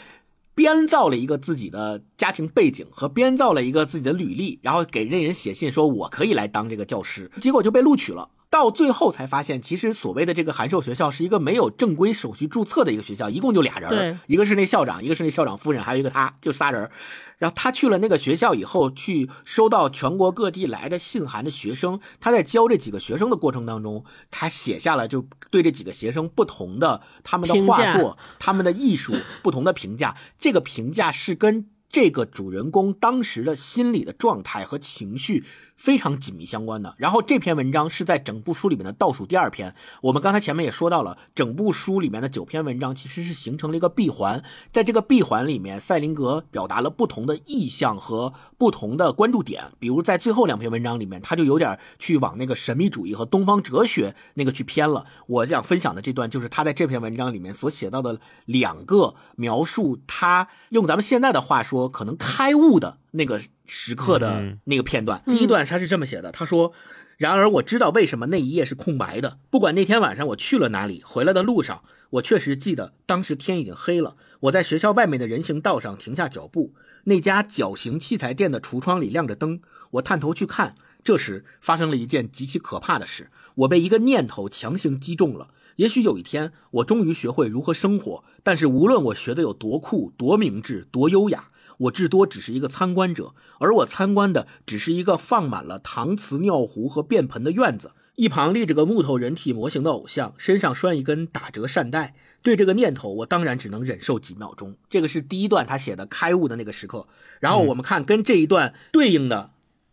Speaker 1: 编造了一个自己的家庭背景和编造了一个自己的履历，然后给那人写信说我可以来当这个教师，结果就被录取了。到最后才发现，其实所谓的这个函授学校是一个没有正规手续注册的一个学校，一共就俩人，一个是那校长，一个是那校长夫人，还有一个他，就仨人。然后他去了那个学校以后，去收到全国各地来的信函的学生，他在教这几个学生的过程当中，他写下了就对这几个学生不同的他们的画作、他们的艺术不同的评价。这个评价是跟这个主人公当时的心理的状态和情绪非常紧密相关的。然后这篇文章是在整部书里面的倒数第二篇。我们刚才前面也说到了，整部书里面的九篇文章其实是形成了一个闭环，在这个闭环里面，赛林格表达了不同的意向和不同的关注点。比如在最后两篇文章里面，他就有点去往那个神秘主义和东方哲学那个去偏了。我想分享的这段就是他在这篇文章里面所写到的两个描述他用咱们现在的话说，可能开悟的那个时刻的
Speaker 3: 嗯
Speaker 1: 那个片段。
Speaker 2: 嗯
Speaker 1: 第一段他是这么写的，他说。然而我知道为什么那一夜是空白的。不管那天晚上我去了哪里，回来的路上，我确实记得当时天已经黑了。我在学校外面的人行道上停下脚步，那家绞刑器材店的橱窗里亮着灯。我探头去看，这时发生了一件极其可怕的事。我被一个念头强行击中了。也许有一天，我终于学会如何生活。但是无论我学的有多酷、多明智、多优雅，我至多只是一个参观者，而我参观的只是一个放满了搪瓷、尿壶和便盆的院子。一旁立着个木头人体模型的偶像，身上拴一根打折扇带。对这个念头，我当然只能忍受几秒钟。这个是第一段他写的开悟的那个时刻。然后我们看跟这一段对应的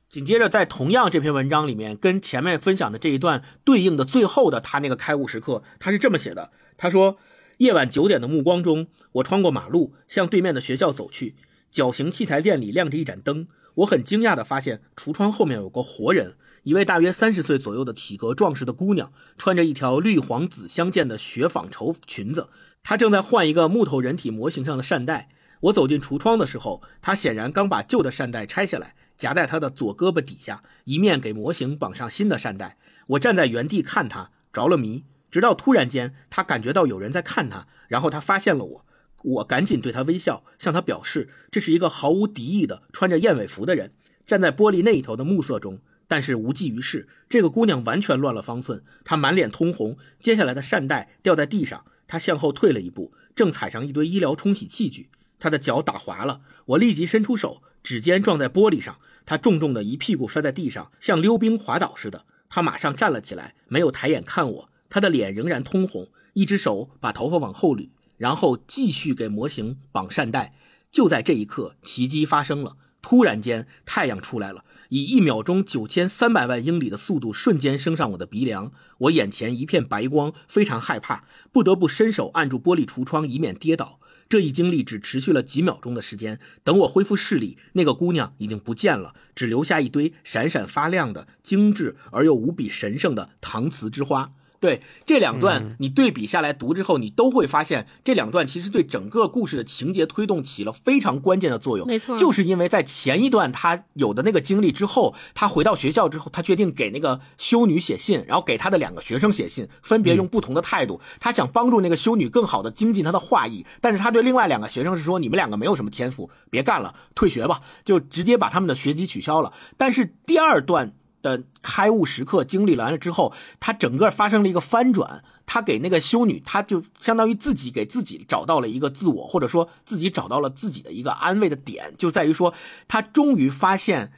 Speaker 1: 紧接着，在同样这篇文章里面，跟前面分享的这一段对应的最后的他那个开悟时刻，他是这么写的：他说，夜晚九点的目光中，我穿过马路，向对面的学校走去。绞刑器材店里亮着一盏灯，我很惊讶地发现橱窗后面有个活人，一位大约三十岁左右的体格壮实的姑娘，穿着一条绿黄紫相间的雪纺绸裙子，她正在换一个木头人体模型上的扇带。我走进橱窗的时候，她显然刚把旧的扇带拆下来。夹在他的左胳膊底下，一面给模型绑上新的扇带。我站在原地看他，着了迷，直到突然间，他感觉到有人在看他，然后他发现了我，我赶紧对他微笑，向他表示这是一个毫无敌意的穿着燕尾服的人，站在玻璃那一头的暮色中。但是无济于事，这个姑娘完全乱了方寸，她满脸通红，接下来的扇带掉在地上，她向后退了一步，正踩上一堆医疗冲洗器具，她的脚打滑了，我立即伸出手。指尖撞在玻璃上，他重重的一屁股摔在地上，像溜冰滑倒似的。他马上站了起来，没有抬眼看我，他的脸仍然通红，一只手把头发往后捋，然后继续给模型绑扇带。就在这一刻，奇迹发生了，突然间太阳出来了，以一秒钟九千三百万英里的速度瞬间升上我的鼻梁，我眼前一片白光，非常害怕，不得不伸手按住玻璃橱窗，以免跌倒。这一经历只持续了几秒钟的时间。等我恢复视力，那个姑娘已经不见了，只留下一堆闪闪发亮的、精致而又无比神圣的搪瓷之花。对这两段，你对比下来读之后，你都会发现这两段其实对整个故事的情节推动起了非常关键的作用。
Speaker 2: 没错，
Speaker 1: 就是因为在前一段他有的那个经历之后，他回到学校之后，他决定给那个修女写信，然后给他的两个学生写信，分别用不同的态度，他想帮助那个修女更好的精进她的画艺，但是他对另外两个学生是说：“你们两个没有什么天赋，别干了，退学吧。”就直接把他们的学籍取消了。但是第二段。的开悟时刻经历完了之后，他整个发生了一个翻转。他给那个修女，他就相当于自己给自己找到了一个自我，或者说自己找到了自己的一个安慰的点，就在于说，他终于发现。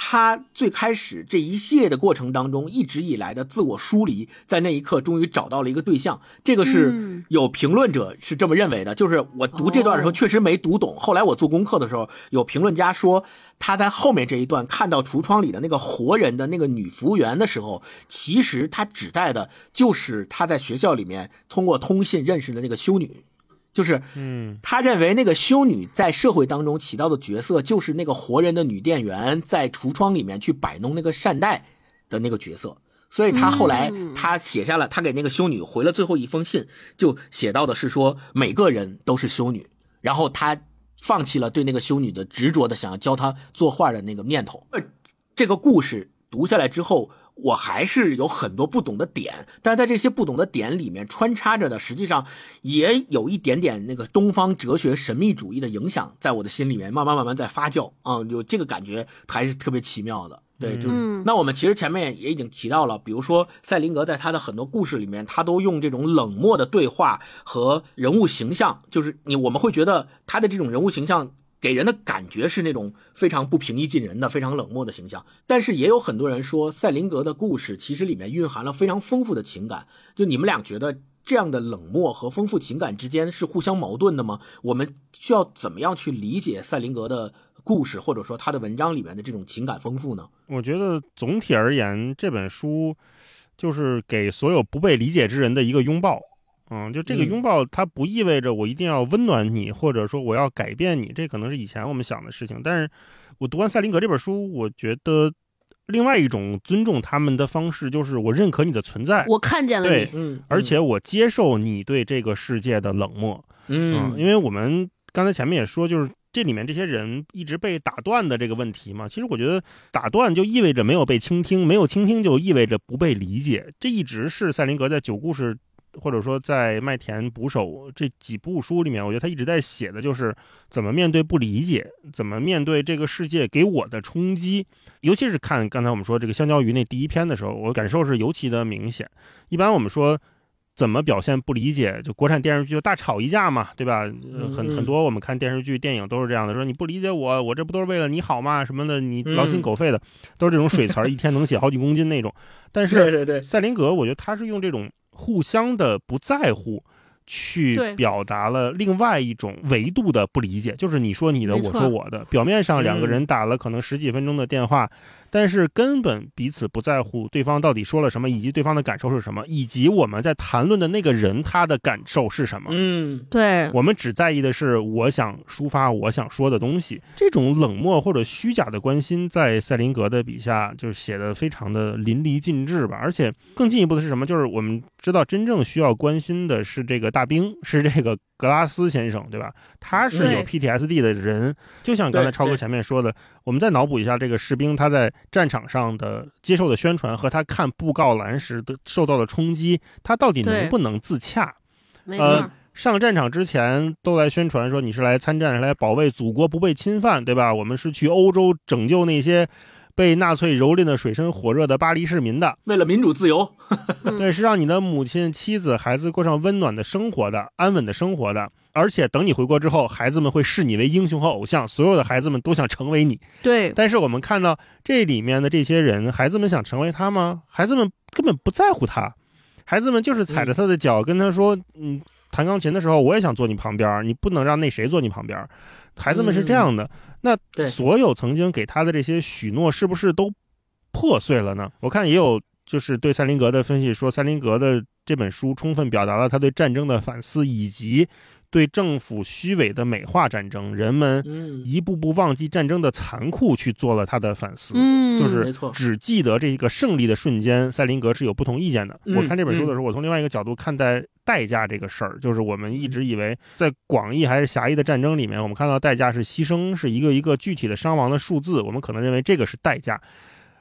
Speaker 1: 他最开始这一系列的过程当中，一直以来的自我疏离，在那一刻终于找到了一个对象。这个是有评论者是这么认为的，就是我读这段的时候确实没读懂。后来我做功课的时候，有评论家说他在后面这一段看到橱窗里的那个活人的那个女服务员的时候，其实他指代的就是他在学校里面通过通信认识的那个修女。就是，
Speaker 3: 嗯，
Speaker 1: 他认为那个修女在社会当中起到的角色，就是那个活人的女店员在橱窗里面去摆弄那个扇带的那个角色。所以他后来他写下了，他给那个修女回了最后一封信，就写到的是说每个人都是修女，然后他放弃了对那个修女的执着的想要教她作画的那个念头。呃这个故事读下来之后。我还是有很多不懂的点，但是在这些不懂的点里面穿插着的，实际上也有一点点那个东方哲学神秘主义的影响，在我的心里面慢慢慢慢在发酵啊，有这个感觉还是特别奇妙的。对，就那我们其实前面也已经提到了，比如说赛林格在他的很多故事里面，他都用这种冷漠的对话和人物形象，就是你我们会觉得他的这种人物形象。给人的感觉是那种非常不平易近人的、非常冷漠的形象，但是也有很多人说，赛林格的故事其实里面蕴含了非常丰富的情感。就你们俩觉得这样的冷漠和丰富情感之间是互相矛盾的吗？我们需要怎么样去理解赛林格的故事，或者说他的文章里面的这种情感丰富呢？
Speaker 3: 我觉得总体而言，这本书就是给所有不被理解之人的一个拥抱。嗯，就这个拥抱，它不意味着我一定要温暖你，或者说我要改变你，这可能是以前我们想的事情。但是，我读完赛林格这本书，我觉得另外一种尊重他们的方式，就是我认可你的存在，
Speaker 2: 我看见了
Speaker 3: 你，
Speaker 1: 嗯，
Speaker 3: 而且我接受你对这个世界的冷漠，
Speaker 1: 嗯，
Speaker 3: 因为我们刚才前面也说，就是这里面这些人一直被打断的这个问题嘛。其实我觉得打断就意味着没有被倾听，没有倾听就意味着不被理解，这一直是赛林格在九故事。或者说，在麦田捕手这几部书里面，我觉得他一直在写的就是怎么面对不理解，怎么面对这个世界给我的冲击。尤其是看刚才我们说这个香蕉鱼那第一篇的时候，我感受是尤其的明显。一般我们说怎么表现不理解，就国产电视剧就大吵一架嘛，对吧？很很多我们看电视剧、电影都是这样的，说你不理解我，我这不都是为了你好吗？什么的，你劳心狗肺的，都是这种水词儿，一天能写好几公斤那种。但是 [LAUGHS]
Speaker 1: 对对对，
Speaker 3: 赛林格，我觉得他是用这种。互相的不在乎，去表达了另外一种维度的不理解，就是你说你的，我说我的。表面上两个人打了可能十几分钟的电话，但是根本彼此不在乎对方到底说了什么，以及对方的感受是什么，以及我们在谈论的那个人他的感受是什么。
Speaker 1: 嗯，
Speaker 2: 对，
Speaker 3: 我们只在意的是我想抒发我想说的东西。这种冷漠或者虚假的关心，在赛林格的笔下就是写的非常的淋漓尽致吧。而且更进一步的是什么？就是我们知道真正需要关心的是这个大兵，是这个格拉斯先生，对吧？他是有 PTSD 的人，就像刚才超哥前面说的，我们再脑补一下这个士兵他在战场上的接受的宣传和他看布告栏时的受到的冲击，他到底能不能自洽？呃上战场之前都来宣传说你是来参战，是来保卫祖国不被侵犯，对吧？我们是去欧洲拯救那些被纳粹蹂躏的水深火热的巴黎市民的，
Speaker 1: 为了民主自由，[LAUGHS]
Speaker 2: 嗯
Speaker 3: 对，是让你的母亲、妻子、孩子过上温暖的生活的、安稳的生活的。而且等你回国之后，孩子们会视你为英雄和偶像，所有的孩子们都想成为你。
Speaker 2: 对，
Speaker 3: 但是我们看到这里面的这些人，孩子们想成为他吗？孩子们根本不在乎他，孩子们就是踩着他的脚，跟他说：“嗯，弹钢琴的时候，我也想坐你旁边，你不能让那谁坐你旁边。”孩子们是这样的。那所有曾经给他的这些许诺，是不是都破碎了呢？我看也有就是对塞林格的分析说，塞林格的这本书充分表达了他对战争的反思，以及对政府虚伪的美化战争，人们
Speaker 1: 嗯，
Speaker 3: 一步步忘记战争的残酷去做了他的反思。
Speaker 2: 嗯，
Speaker 3: 就是
Speaker 1: 没错
Speaker 3: 只记得这个胜利的瞬间，塞林格是有不同意见的。
Speaker 1: 嗯
Speaker 3: 我看这本书的时候，我从另外一个角度看待代价这个事儿，就是我们一直以为在广义还是狭义的战争里面，我们看到代价是牺牲，是一个一个具体的伤亡的数字，我们可能认为这个是代价，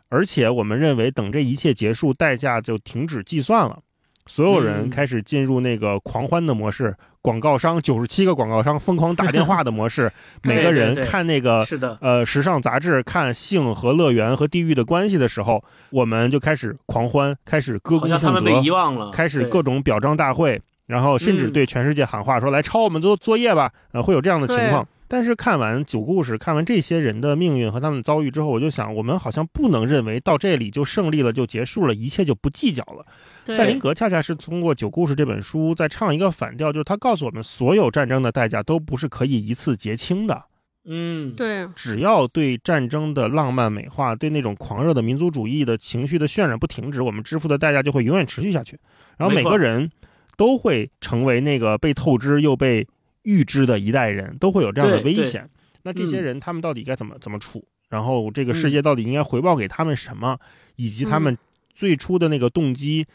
Speaker 3: 而且我们认为等这一切结束，代价就停止计算了。所有人
Speaker 1: 嗯。
Speaker 3: 开始进入那个狂欢的模式，广告商九十七个广告商疯狂打电话的模式，[LAUGHS] 每个人看那个
Speaker 1: 是的，
Speaker 3: 呃时尚杂志看性和乐园和地狱的关系的时候，我们就开始狂欢，开始歌功颂德开始各种表彰大会，然后甚至
Speaker 1: 嗯。
Speaker 3: 对全世界喊话说：“来抄我们做作业吧！”呃，会有这样的情况。但是看完九故事，看完这些人的命运和他们的遭遇之后，我就想，我们好像不能认为到这里就胜利了，就结束了，一切就不计较了。
Speaker 2: 对
Speaker 3: 赛林格恰恰是通过《九故事》这本书在唱一个反调，就是他告诉我们，所有战争的代价都不是可以一次结清的。
Speaker 1: 嗯，
Speaker 2: 对，
Speaker 3: 只要对战争的浪漫美化，对那种狂热的民族主义的情绪的渲染不停止，我们支付的代价就会永远持续下去。然后每个人都会成为那个被透支又被预知的一代人，都会有这样的危险。那这些
Speaker 1: 嗯
Speaker 3: 人他们到底该怎么怎么处？然后这个世界到底应该回报给他们什么？以及他们最初的那个动机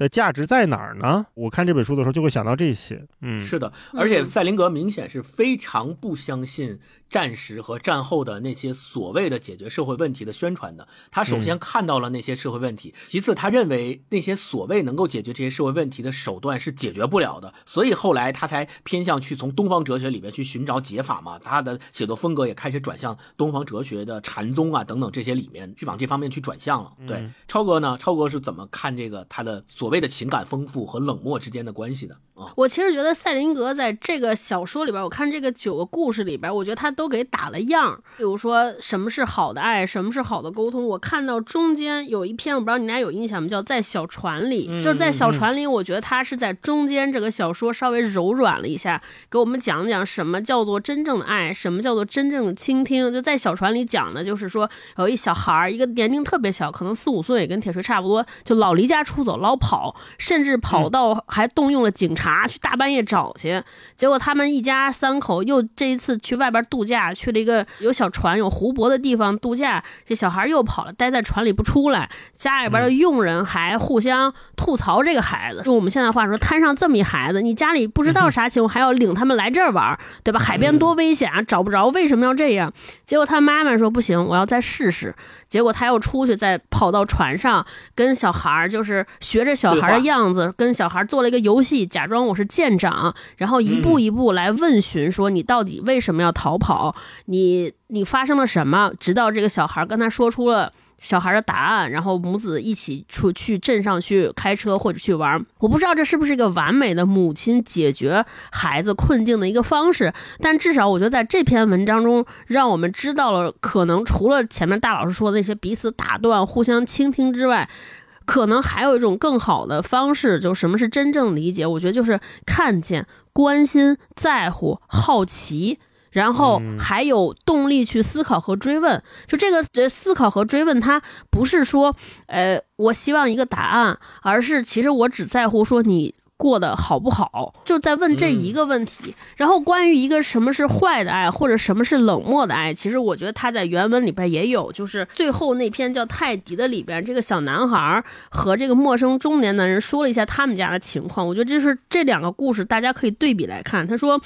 Speaker 3: 的价值在哪儿呢？我看这本书的时候就会想到这些。嗯，
Speaker 1: 是的，而且
Speaker 2: 嗯
Speaker 1: 赛林格明显是非常不相信战时和战后的那些所谓的解决社会问题的宣传的。他首先看到了那些社会问题，其次他认为那些所谓能够解决这些社会问题的手段是解决不了的，所以后来他才偏向去从东方哲学里面去寻找解法嘛。他的写作风格也开始转向东方哲学的禅宗啊等等这些里面去往这方面去转向了。对
Speaker 3: 嗯，
Speaker 1: 超哥呢？超哥是怎么看这个他的所所谓的情感丰富和冷漠之间的关系呢啊？
Speaker 2: 我其实觉得赛林格在这个小说里边，我看这个九个故事里边，我觉得他都给打了样。比如说什么是好的爱，什么是好的沟通。我看到中间有一篇，我不知道你俩有印象吗？叫在小船里，
Speaker 1: 嗯
Speaker 2: 就是在小船里，我觉得他是在中间这个小说稍微柔软了一下，给我们讲讲什么叫做真正的爱，什么叫做真正的倾听。就在小船里讲的，就是说有一小孩儿，一个年龄特别小，可能四五岁，跟铁锤差不多，就老离家出走，老跑，甚至跑到还动用了警察去大半夜找去。结果他们一家三口又这一次去外边度假，去了一个有小船、有湖泊的地方度假。这小孩又跑了，待在船里不出来。家里边的佣人还互相吐槽这个孩子，用我们现在话说，摊上这么一孩子，你家里不知道啥情况，还要领他们来这儿玩，对吧？海边多危险啊，找不着，为什么要这样？结果他妈妈说不行，我要再试试。结果他又出去，再跑到船上，跟小孩就是学着小孩的样子，跟小孩做了一个游戏，假装我是舰长，然后一步一步来问询，说你到底为什么要逃跑？你你发生了什么？直到这个小孩儿跟他说出了。小孩的答案，然后母子一起出去镇上去开车或者去玩。我不知道这是不是一个完美的母亲解决孩子困境的一个方式，但至少我觉得在这篇文章中，让我们知道了可能除了前面大老师说的那些彼此打断、互相倾听之外，可能还有一种更好的方式，就什么是真正理解？我觉得就是看见、关心、在乎、好奇。然后还有动力去思考和追问。就这个呃思考和追问，它不是说呃我希望一个答案，而是其实我只在乎说你。过得好不好，就在问这一个问题。然后关于一个什么是坏的爱，或者什么是冷漠的爱，其实我觉得他在原文里边也有，就是最后那篇叫泰迪的里边，这个小男孩和这个陌生中年男人说了一下他们家的情况。我觉得这是这两个故事，大家可以对比来看。他说，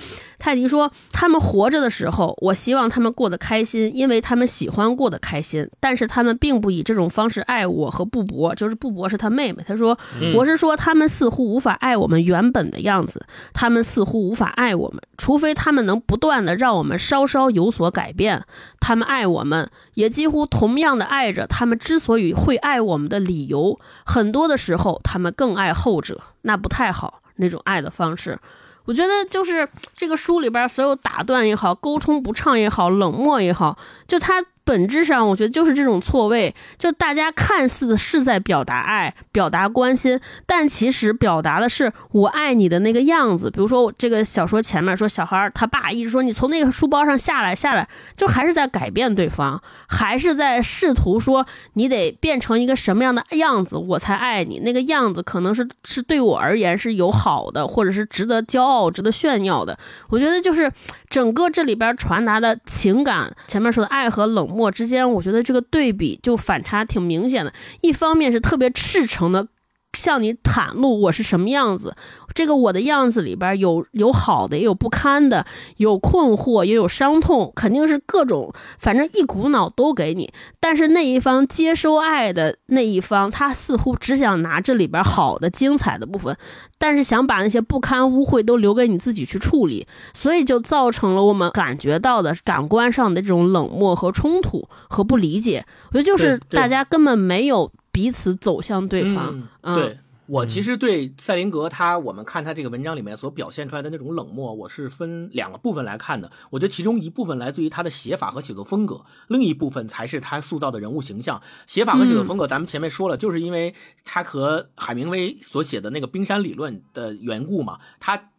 Speaker 2: 泰迪说他们活着的时候，我希望他们过得开心，因为他们喜欢过得开心。但是他们并不以这种方式爱我和布博，就是布博是他妹妹。他说，我是说他们似乎无法爱我。我们原本的样子，他们似乎无法爱我们，除非他们能不断的让我们稍稍有所改变。他们爱我们，也几乎同样的爱着他们之所以会爱我们的理由。很多的时候，他们更爱后者，那不太好。那种爱的方式，我觉得就是这个书里边所有打断也好，沟通不畅也好，冷漠也好，就他。本质上，我觉得就是这种错位，就大家看似是在表达爱、表达关心，但其实表达的是我爱你的那个样子。比如说，这个小说前面说，小孩他爸一直说你从那个书包上下来，下来，就还是在改变对方，还是在试图说你得变成一个什么样的样子，我才爱你。那个样子可能是是对我而言是有好的，或者是值得骄傲、值得炫耀的。我觉得就是整个这里边传达的情感，前面说的爱和冷。墨之间，我觉得这个对比就反差挺明显的。一方面是特别赤诚的向你袒露我是什么样子，这个我的样子里边有有好的，也有不堪的，有困惑，也有伤痛，肯定是各种，反正一股脑都给你。但是那一方接收爱的那一方，他似乎只想拿这里边好的、精彩的部分。但是想把那些不堪污秽都留给你自己去处理，所以就造成了我们感觉到的感官上的这种冷漠和冲突和不理解。我觉得就是大家根本没有彼此走向对方。
Speaker 1: 嗯对。我其实对赛林格他，我们看他这个文章里面所表现出来的那种冷漠，我是分两个部分来看的。我觉得其中一部分来自于他的写法和写作风格，另一部分才是他塑造的人物形象。写法和写作风格，咱们前面说了，就是因为他和海明威所写的那个冰山理论的缘故嘛，他。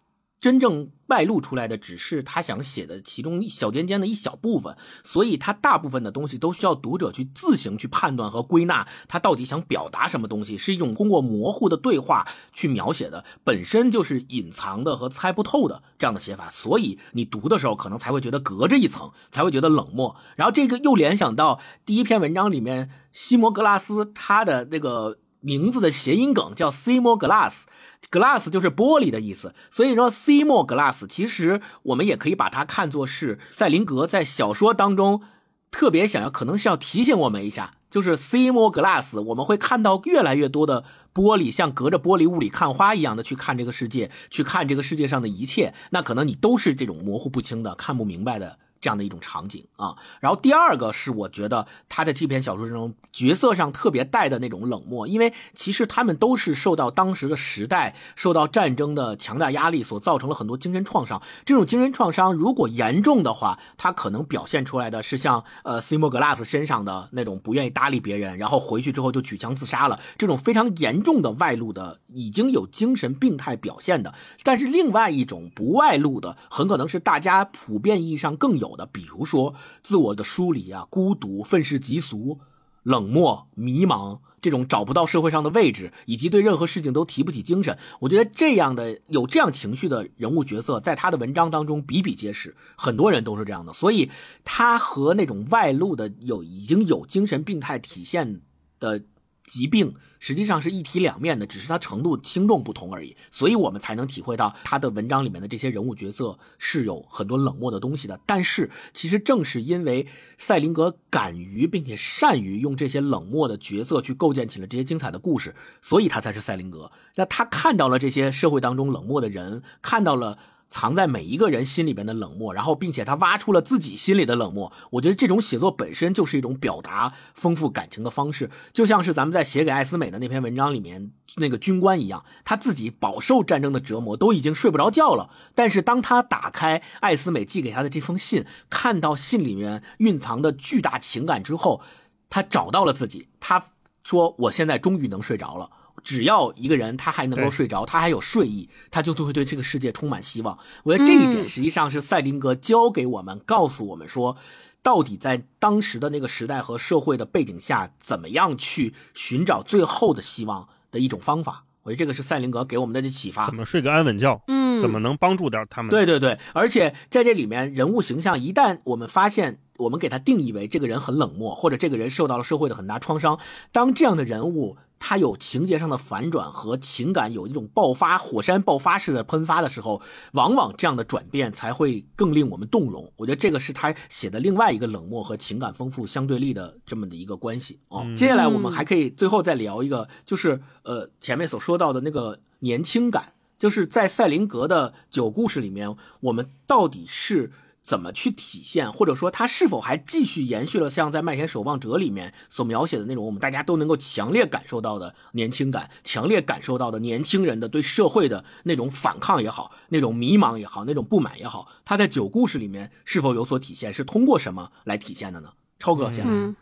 Speaker 1: 真正外露出来的只是他想写的其中一小尖尖的一小部分，所以他大部分的东西都需要读者去自行去判断和归纳，他到底想表达什么东西，是一种通过模糊的对话去描写的，本身就是隐藏的和猜不透的这样的写法，所以你读的时候可能才会觉得隔着一层，才会觉得冷漠。然后这个又联想到第一篇文章里面西摩格拉斯他的那个名字的谐音梗叫 Simo Glass。Glass 就是玻璃的意思，所以说 C more glass，其实我们也可以把它看作是赛林格在小说当中特别想要，可能是要提醒我们一下，就是 C more glass，我们会看到越来越多的玻璃，像隔着玻璃雾里看花一样的去看这个世界，去看这个世界上的一切，那可能你都是这种模糊不清的、看不明白的。这样的一种场景啊，然后第二个是我觉得他的这篇小说中角色上特别带的那种冷漠，因为其实他们都是受到当时的时代、受到战争的强大压力所造成了很多精神创伤。这种精神创伤如果严重的话，他可能表现出来的是像呃 Simo Glass 身上的那种不愿意搭理别人，然后回去之后就举枪自杀了，这种非常严重的外露的已经有精神病态表现的。但是另外一种不外露的，很可能是大家普遍意义上更有。的，比如说自我的疏离啊，孤独、愤世嫉俗、冷漠、迷茫，这种找不到社会上的位置，以及对任何事情都提不起精神。我觉得这样的有这样情绪的人物角色，在他的文章当中比比皆是，很多人都是这样的。所以他和那种外露的有已经有精神病态体现的。疾病实际上是一体两面的，只是它程度轻重不同而已，所以我们才能体会到他的文章里面的这些人物角色是有很多冷漠的东西的。但是，其实正是因为赛林格敢于并且善于用这些冷漠的角色去构建起了这些精彩的故事，所以他才是赛林格。那他看到了这些社会当中冷漠的人，看到了。藏在每一个人心里边的冷漠，然后并且他挖出了自己心里的冷漠。我觉得这种写作本身就是一种表达丰富感情的方式，就像是咱们在写给艾斯美的那篇文章里面那个军官一样，他自己饱受战争的折磨，都已经睡不着觉了。但是当他打开艾斯美寄给他的这封信，看到信里面蕴藏的巨大情感之后，他找到了自己。他说：“我现在终于能睡着了。”只要一个人他还能够睡着，他还有睡意，他就就会对这个世界充满希望。我觉得这一点
Speaker 2: 嗯
Speaker 1: 实际上是赛林格教给我们，告诉我们说。到底在当时的那个时代和社会的背景下，怎么样去寻找最后的希望的一种方法？我觉得这个是赛林格给我们的启发
Speaker 3: 怎。么睡个安稳觉，
Speaker 2: 嗯，
Speaker 3: 怎么能帮助到他们？
Speaker 1: 对对对，而且在这里面，人物形象一旦我们发现，我们给他定义为这个人很冷漠，或者这个人受到了社会的很大创伤，当这样的人物他有情节上的反转和情感有一种爆发、火山爆发式的喷发的时候，往往这样的转变才会更令我们动容。我觉得这个是他写的另外一个冷漠和情感丰富相对立的这么的一个关系哦。
Speaker 3: 嗯
Speaker 1: 接下来我们还可以最后再聊一个，就是呃前面所说到的那个年轻感。就是在赛林格的九故事里面，我们到底是怎么去体现，或者说他是否还继续延续了像在《麦田守望者》里面所描写的那种我们大家都能够强烈感受到的年轻感，强烈感受到的年轻人的对社会的那种反抗也好，那种迷茫也好，那种不满也好，他在九故事里面是否有所体现？是通过什么来体现的呢？超哥，先来。
Speaker 2: 嗯，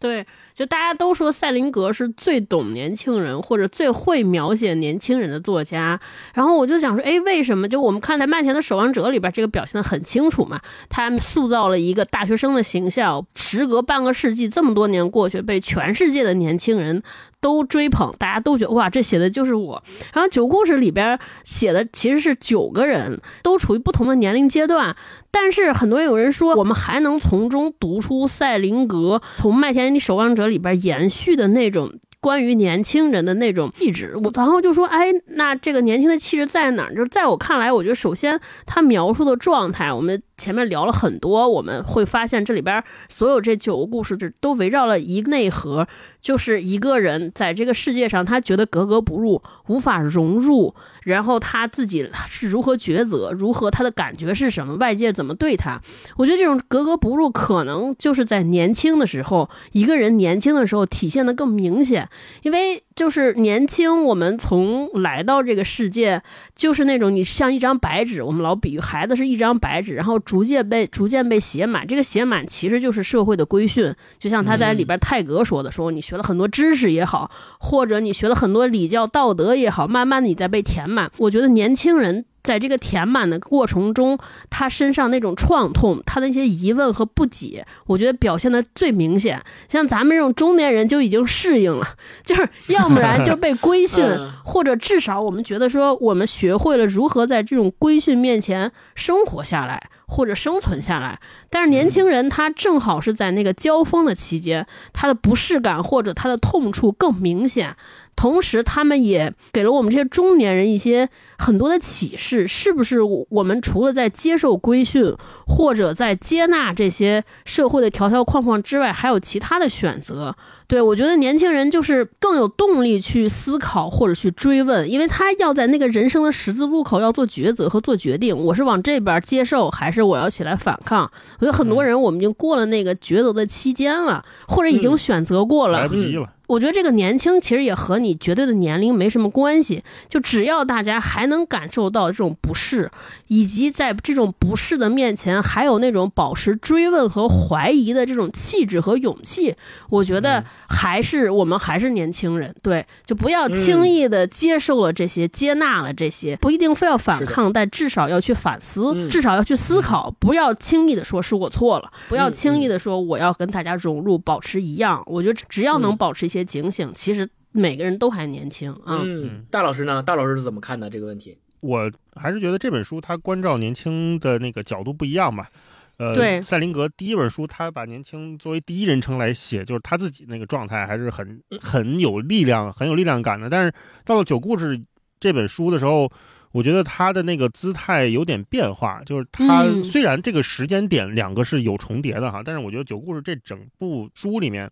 Speaker 2: 对，就大家都说赛林格是最懂年轻人或者最会描写年轻人的作家，然后我就想说，哎，为什么？就我们看在《麦田的守望者》里边，这个表现的很清楚嘛，他塑造了一个大学生的形象，时隔半个世纪，这么多年过去，被全世界的年轻人都追捧，大家都觉得哇，这写的就是我。然后九故事里边写的其实是九个人，都处于不同的年龄阶段，但是很多有人说，我们还能从中读出赛林格从《麦田里守望者》里边延续的那种。关于年轻人的那种气质，我然后就说，哎，那这个年轻的气质在哪儿？就是在我看来，我觉得首先他描述的状态，我们前面聊了很多，我们会发现这里边所有这九个故事都围绕了一个内核，就是一个人在这个世界上，他觉得格格不入，无法融入，然后他自己是如何抉择，如何他的感觉是什么，外界怎么对他。我觉得这种格格不入，可能就是在年轻的时候，一个人年轻的时候体现的更明显，因为就是年轻，我们从来到这个世界，就是那种你像一张白纸，我们老比喻孩子是一张白纸，然后逐渐被逐渐被写满，这个写满其实就是社会的规训，就像他在里边泰格说的，说你学了很多知识也好，或者你学了很多礼教道德也好，慢慢的你在被填满。我觉得年轻人。在这个填满的过程中，他身上那种创痛，他的那些疑问和不解，我觉得表现的最明显。像咱们这种中年人就已经适应了，[LAUGHS] 就是要不然就被规训
Speaker 1: 嗯，
Speaker 2: 或者至少我们觉得说我们学会了如何在这种规训面前生活下来。或者生存下来，但是年轻人他正好是在那个交锋的期间，他的不适感或者他的痛处更明显，同时他们也给了我们这些中年人一些很多的启示，是不是我们除了在接受规训或者在接纳这些社会的条条框框之外，还有其他的选择？对我觉得年轻人就是更有动力去思考或者去追问，因为他要在那个人生的十字路口要做抉择和做决定，我是往这边接受，还是我要起来反抗？我觉得很多人我们已经过了那个抉择的期间了，或者已经选择过了，
Speaker 3: 来不及了。
Speaker 2: 我觉得这个年轻其实也和你绝对的年龄没什么关系，就只要大家还能感受到这种不适，以及在这种不适的面前还有那种保持追问和怀疑的这种气质和勇气，我觉得还是我们还是年轻人，对，就不要轻易的接受了这些，接纳了这些，不一定非要反抗，但至少要去反思，
Speaker 1: 嗯。
Speaker 2: 至少要去思考，不要轻易的说是我错了，不要轻易的说我要跟大家融入，保持一样。我觉得只要能保持一些警醒，其实每个人都还年轻啊。
Speaker 1: 嗯，大老师呢？大老师是怎么看的这个问题？
Speaker 3: 我还是觉得这本书它关照年轻的那个角度不一样吧。呃，
Speaker 2: 对
Speaker 3: 赛林格第一本书，他把年轻作为第一人称来写，就是他自己那个状态还是很很有力量、很有力量感的。但是到了《九故事》这本书的时候，我觉得他的那个姿态有点变化，就是他
Speaker 2: 嗯
Speaker 3: 虽然这个时间点两个是有重叠的哈，但是我觉得《九故事》这整部书里面。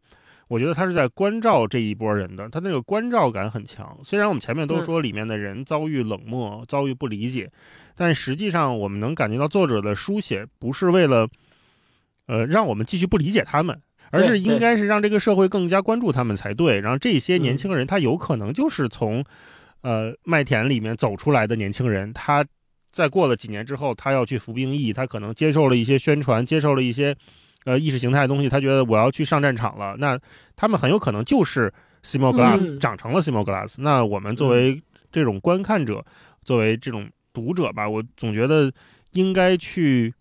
Speaker 3: 我觉得他是在关照这一波人的，他那个关照感很强。虽然我们前面都说里面的人遭遇冷漠、遭遇不理解，但实际上我们能感觉到作者的书写不是为了，呃，让我们继续不理解他们，而是应该是让这个社会更加关注他们才对。然后这些年
Speaker 1: 嗯
Speaker 3: 轻人，他有可能就是从，呃，麦田里面走出来的年轻人，他在过了几年之后，他要去服兵役，他可能接受了一些宣传，接受了一些。呃，意识形态的东西，他觉得我要去上战场了，那他们很有可能就是 Simon Glass、
Speaker 1: 嗯
Speaker 3: 长成了 Simon Glass。那我们作为这种观看者，作为这种读者吧，我总觉得应该去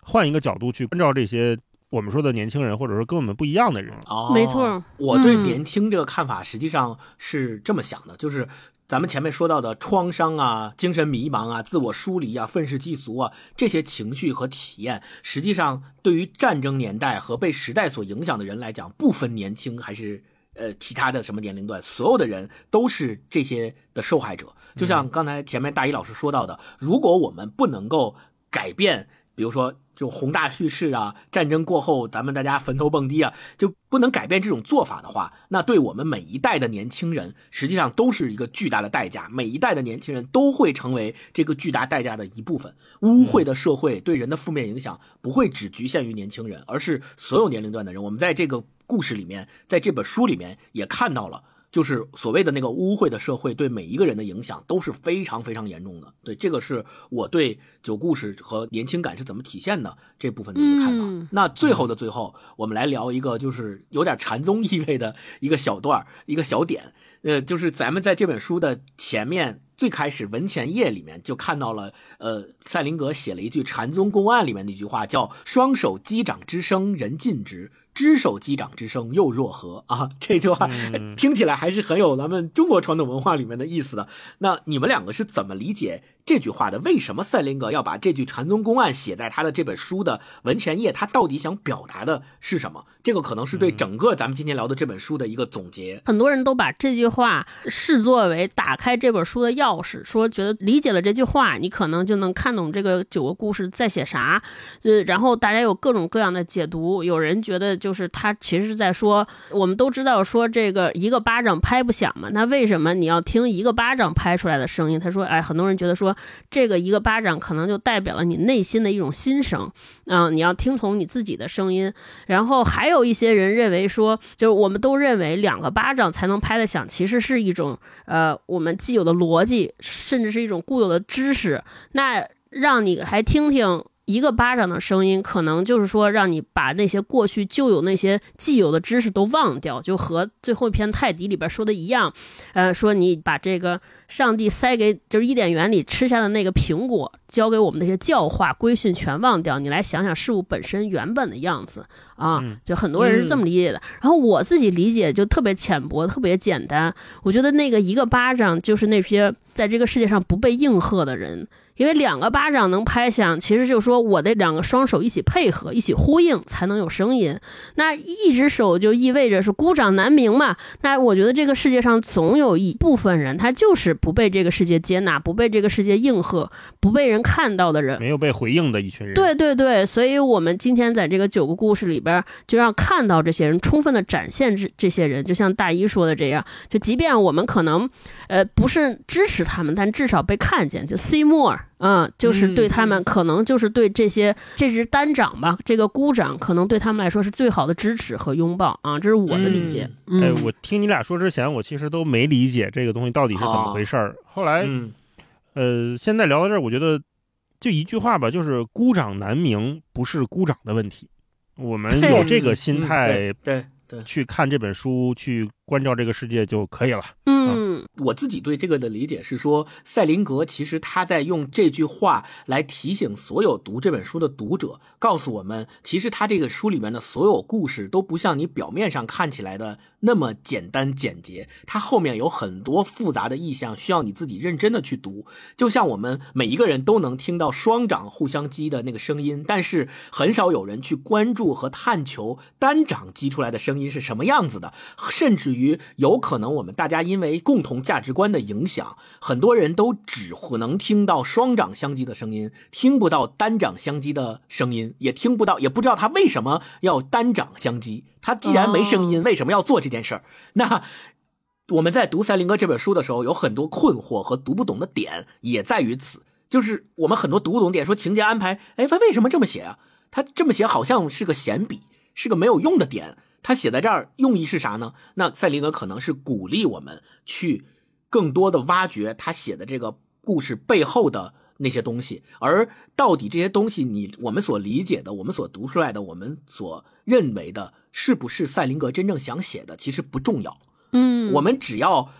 Speaker 3: 换一个角度去关照这些我们说的年轻人，或者说跟我们不一样的人。
Speaker 1: 哦，
Speaker 2: 没错
Speaker 1: 我对
Speaker 2: 嗯
Speaker 1: 年轻这个看法实际上是这么想的，就是咱们前面说到的创伤啊、精神迷茫啊、自我疏离啊、愤世嫉俗啊这些情绪和体验，实际上对于战争年代和被时代所影响的人来讲，不分年轻还是。呃，其他的什么年龄段，所有的人都是这些的受害者。就像刚才前面大一老师说到的，如果我们不能够改变，比如说就宏大叙事啊，战争过后咱们大家坟头蹦迪啊，就不能改变这种做法的话，那对我们每一代的年轻人，实际上都是一个巨大的代价。每一代的年轻人都会成为这个巨大代价的一部分。污秽的社会对人的负面影响不会只局限于年轻人，而是所有年龄段的人。我们在这个故事里面，在这本书里面也看到了。就是所谓的那个污秽的社会对每一个人的影响都是非常非常严重的。对，这个是我对九故事和年轻感是怎么体现的这部分的一个看法。
Speaker 2: 嗯
Speaker 1: 那最后的最后，我们来聊一个就是有点禅宗意味的一个小段儿一个小点。呃，就是咱们在这本书的前面最开始文前页里面就看到了，呃，赛林格写了一句禅宗公案里面的一句话，叫“双手击掌之声，人尽之；只手击掌之声，又若何？”啊，这句话、
Speaker 3: 嗯 [LAUGHS]
Speaker 1: 听起来还是很有咱们中国传统文化里面的意思的。那你们两个是怎么理解这句话的？为什么赛林格要把这句禅宗公案写在他的这本书的文前页？他到底想表达的是什么？这个可能是对整个咱们今天聊的这本书的一个总结。
Speaker 2: 很多人都把这句话视作为打开这本书的钥匙，说觉得理解了这句话，你可能就能看懂这个九个故事在写啥。呃，然后大家有各种各样的解读，有人觉得就是他其实是在说，我们都知道说这个一个巴掌拍不响嘛，那为什么你要听一个巴掌拍出来的声音？他说，哎，很多人觉得说这个一个巴掌可能就代表了你内心的一种心声，嗯、你要听从你自己的声音。然后还有一些人认为说，就是我们都认为两个巴掌才能拍得响，其实是一种呃我们既有的逻辑，甚至是一种固有的知识。那让你还听听。一个巴掌的声音，可能就是说让你把那些过去旧有那些既有的知识都忘掉，就和最后一篇泰迪里边说的一样，呃，说你把这个上帝塞给就是伊甸园里吃下的那个苹果，教给我们那些教化规训全忘掉，你来想想事物本身原本的样子啊，就很多人是这么理解的。然后我自己理解就特别浅薄，特别简单。我觉得那个一个巴掌就是那些在这个世界上不被应和的人。因为两个巴掌能拍响，其实就是说我的两个双手一起配合、一起呼应才能有声音。那一只手就意味着是孤掌难鸣嘛。那我觉得这个世界上总有一部分人，他就是不被这个世界接纳、不被这个世界应和、不被人看到的人。
Speaker 3: 没有被回应的一群人。
Speaker 2: 对对对，所以我们今天在这个九个故事里边，就让看到这些人，充分的展现这这些人，就像大一说的这样，就即便我们可能，呃，不是支持他们，但至少被看见，就 see more，嗯，就是对他们，可能就是对这些这只单掌吧，这个孤掌，可能对他们来说是最好的支持和拥抱啊，这是我的理解。嗯，
Speaker 3: 哎，我听你俩说之前，我其实都没理解这个东西到底是怎么回事儿。后来，
Speaker 1: 嗯
Speaker 3: 呃，现在聊到这儿，我觉得就一句话吧，就是孤掌难鸣，不是孤掌的问题。我们有这个心
Speaker 1: 嗯
Speaker 3: 态
Speaker 1: 对对对，
Speaker 3: 去看这本书，去关照这个世界就可以了。
Speaker 2: 嗯，
Speaker 1: 我自己对这个的理解是说，赛林格其实他在用这句话来提醒所有读这本书的读者，告诉我们，其实他这个书里面的所有故事都不像你表面上看起来的那么简单简洁，它后面有很多复杂的意象，需要你自己认真的去读。就像我们每一个人都能听到双掌互相击的那个声音，但是很少有人去关注和探求单掌击出来的声音是什么样子的，甚至于有可能我们大家因为共同价值观的影响，很多人都只能听到双掌相击的声音，听不到单掌相击的声音，也听不到，也不知道他为什么要单掌相击。他既然没声音，为什么要做这件事儿？那我们在读赛林格这本书的时候，有很多困惑和读不懂的点，也在于此。就是我们很多读不懂点，说情节安排，哎，他为什么这么写啊？他这么写好像是个闲笔，是个没有用的点。他写在这儿用意是啥呢？那赛林格可能是鼓励我们去更多的挖掘他写的这个故事背后的那些东西，而到底这些东西你我们所理解的，我们所读出来的，我们所认为的，是不是赛林格真正想写的，其实不重要。
Speaker 2: 嗯，
Speaker 1: 我们只要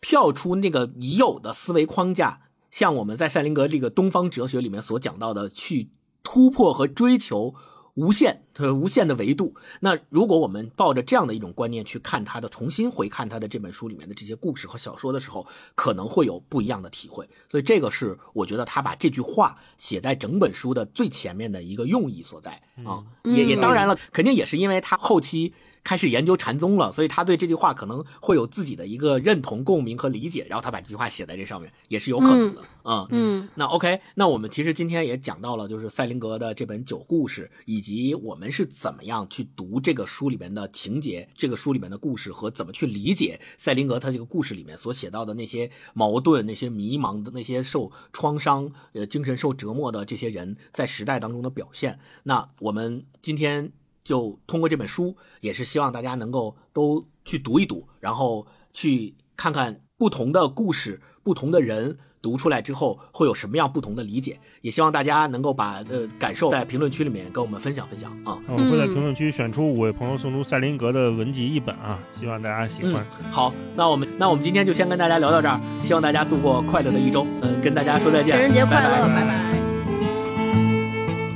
Speaker 1: 跳出那个已有的思维框架，像我们在赛林格这个东方哲学里面所讲到的，去突破和追求无限，呃，无限的维度。那如果我们抱着这样的一种观念去看他的，重新回看他的这本书里面的这些故事和小说的时候，可能会有不一样的体会。所以这个是我觉得他把这句话写在整本书的最前面的一个用意所在啊。也也当然了，肯定也是因为他后期。开始研究禅宗了，所以他对这句话可能会有自己的一个认同、共鸣和理解，然后他把这句话写在这上面，也是有可能的。嗯
Speaker 2: 嗯，
Speaker 1: 那 OK，那我们其实今天也讲到了，就是赛林格的这本《九故事》，以及我们是怎么样去读这个书里面的情节，这个书里面的故事和怎么去理解赛林格他这个故事里面所写到的那些矛盾、那些迷茫的、那些受创伤、呃精神受折磨的这些人在时代当中的表现。那我们今天。就通过这本书，也是希望大家能够都去读一读，然后去看看不同的故事、不同的人读出来之后会有什么样不同的理解。也希望大家能够把呃感受在评论区里面跟我们分享分享啊。
Speaker 3: 我会在评论区选出五位朋友送出赛林格的文集一本啊，希望大家喜欢。
Speaker 1: 好，那我们那我们今天就先跟大家聊到这儿，希望大家度过快乐的一周。嗯，跟大家说再见，
Speaker 2: 情人节快乐，
Speaker 1: 拜
Speaker 2: 拜拜。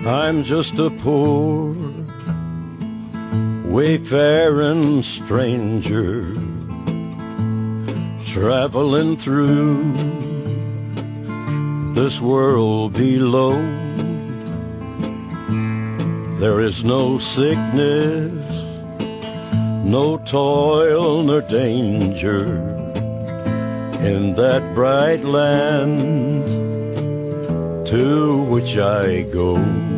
Speaker 4: I'm just a poor wayfaring stranger traveling through this world below. There is no sickness, no toil nor danger in that bright land to which I go.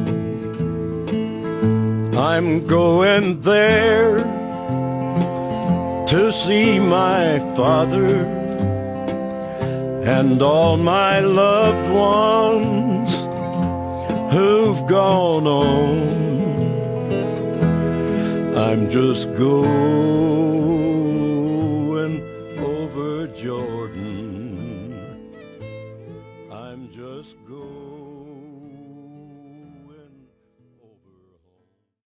Speaker 4: I'm going there to see my father and all my loved ones who've gone on. I'm just going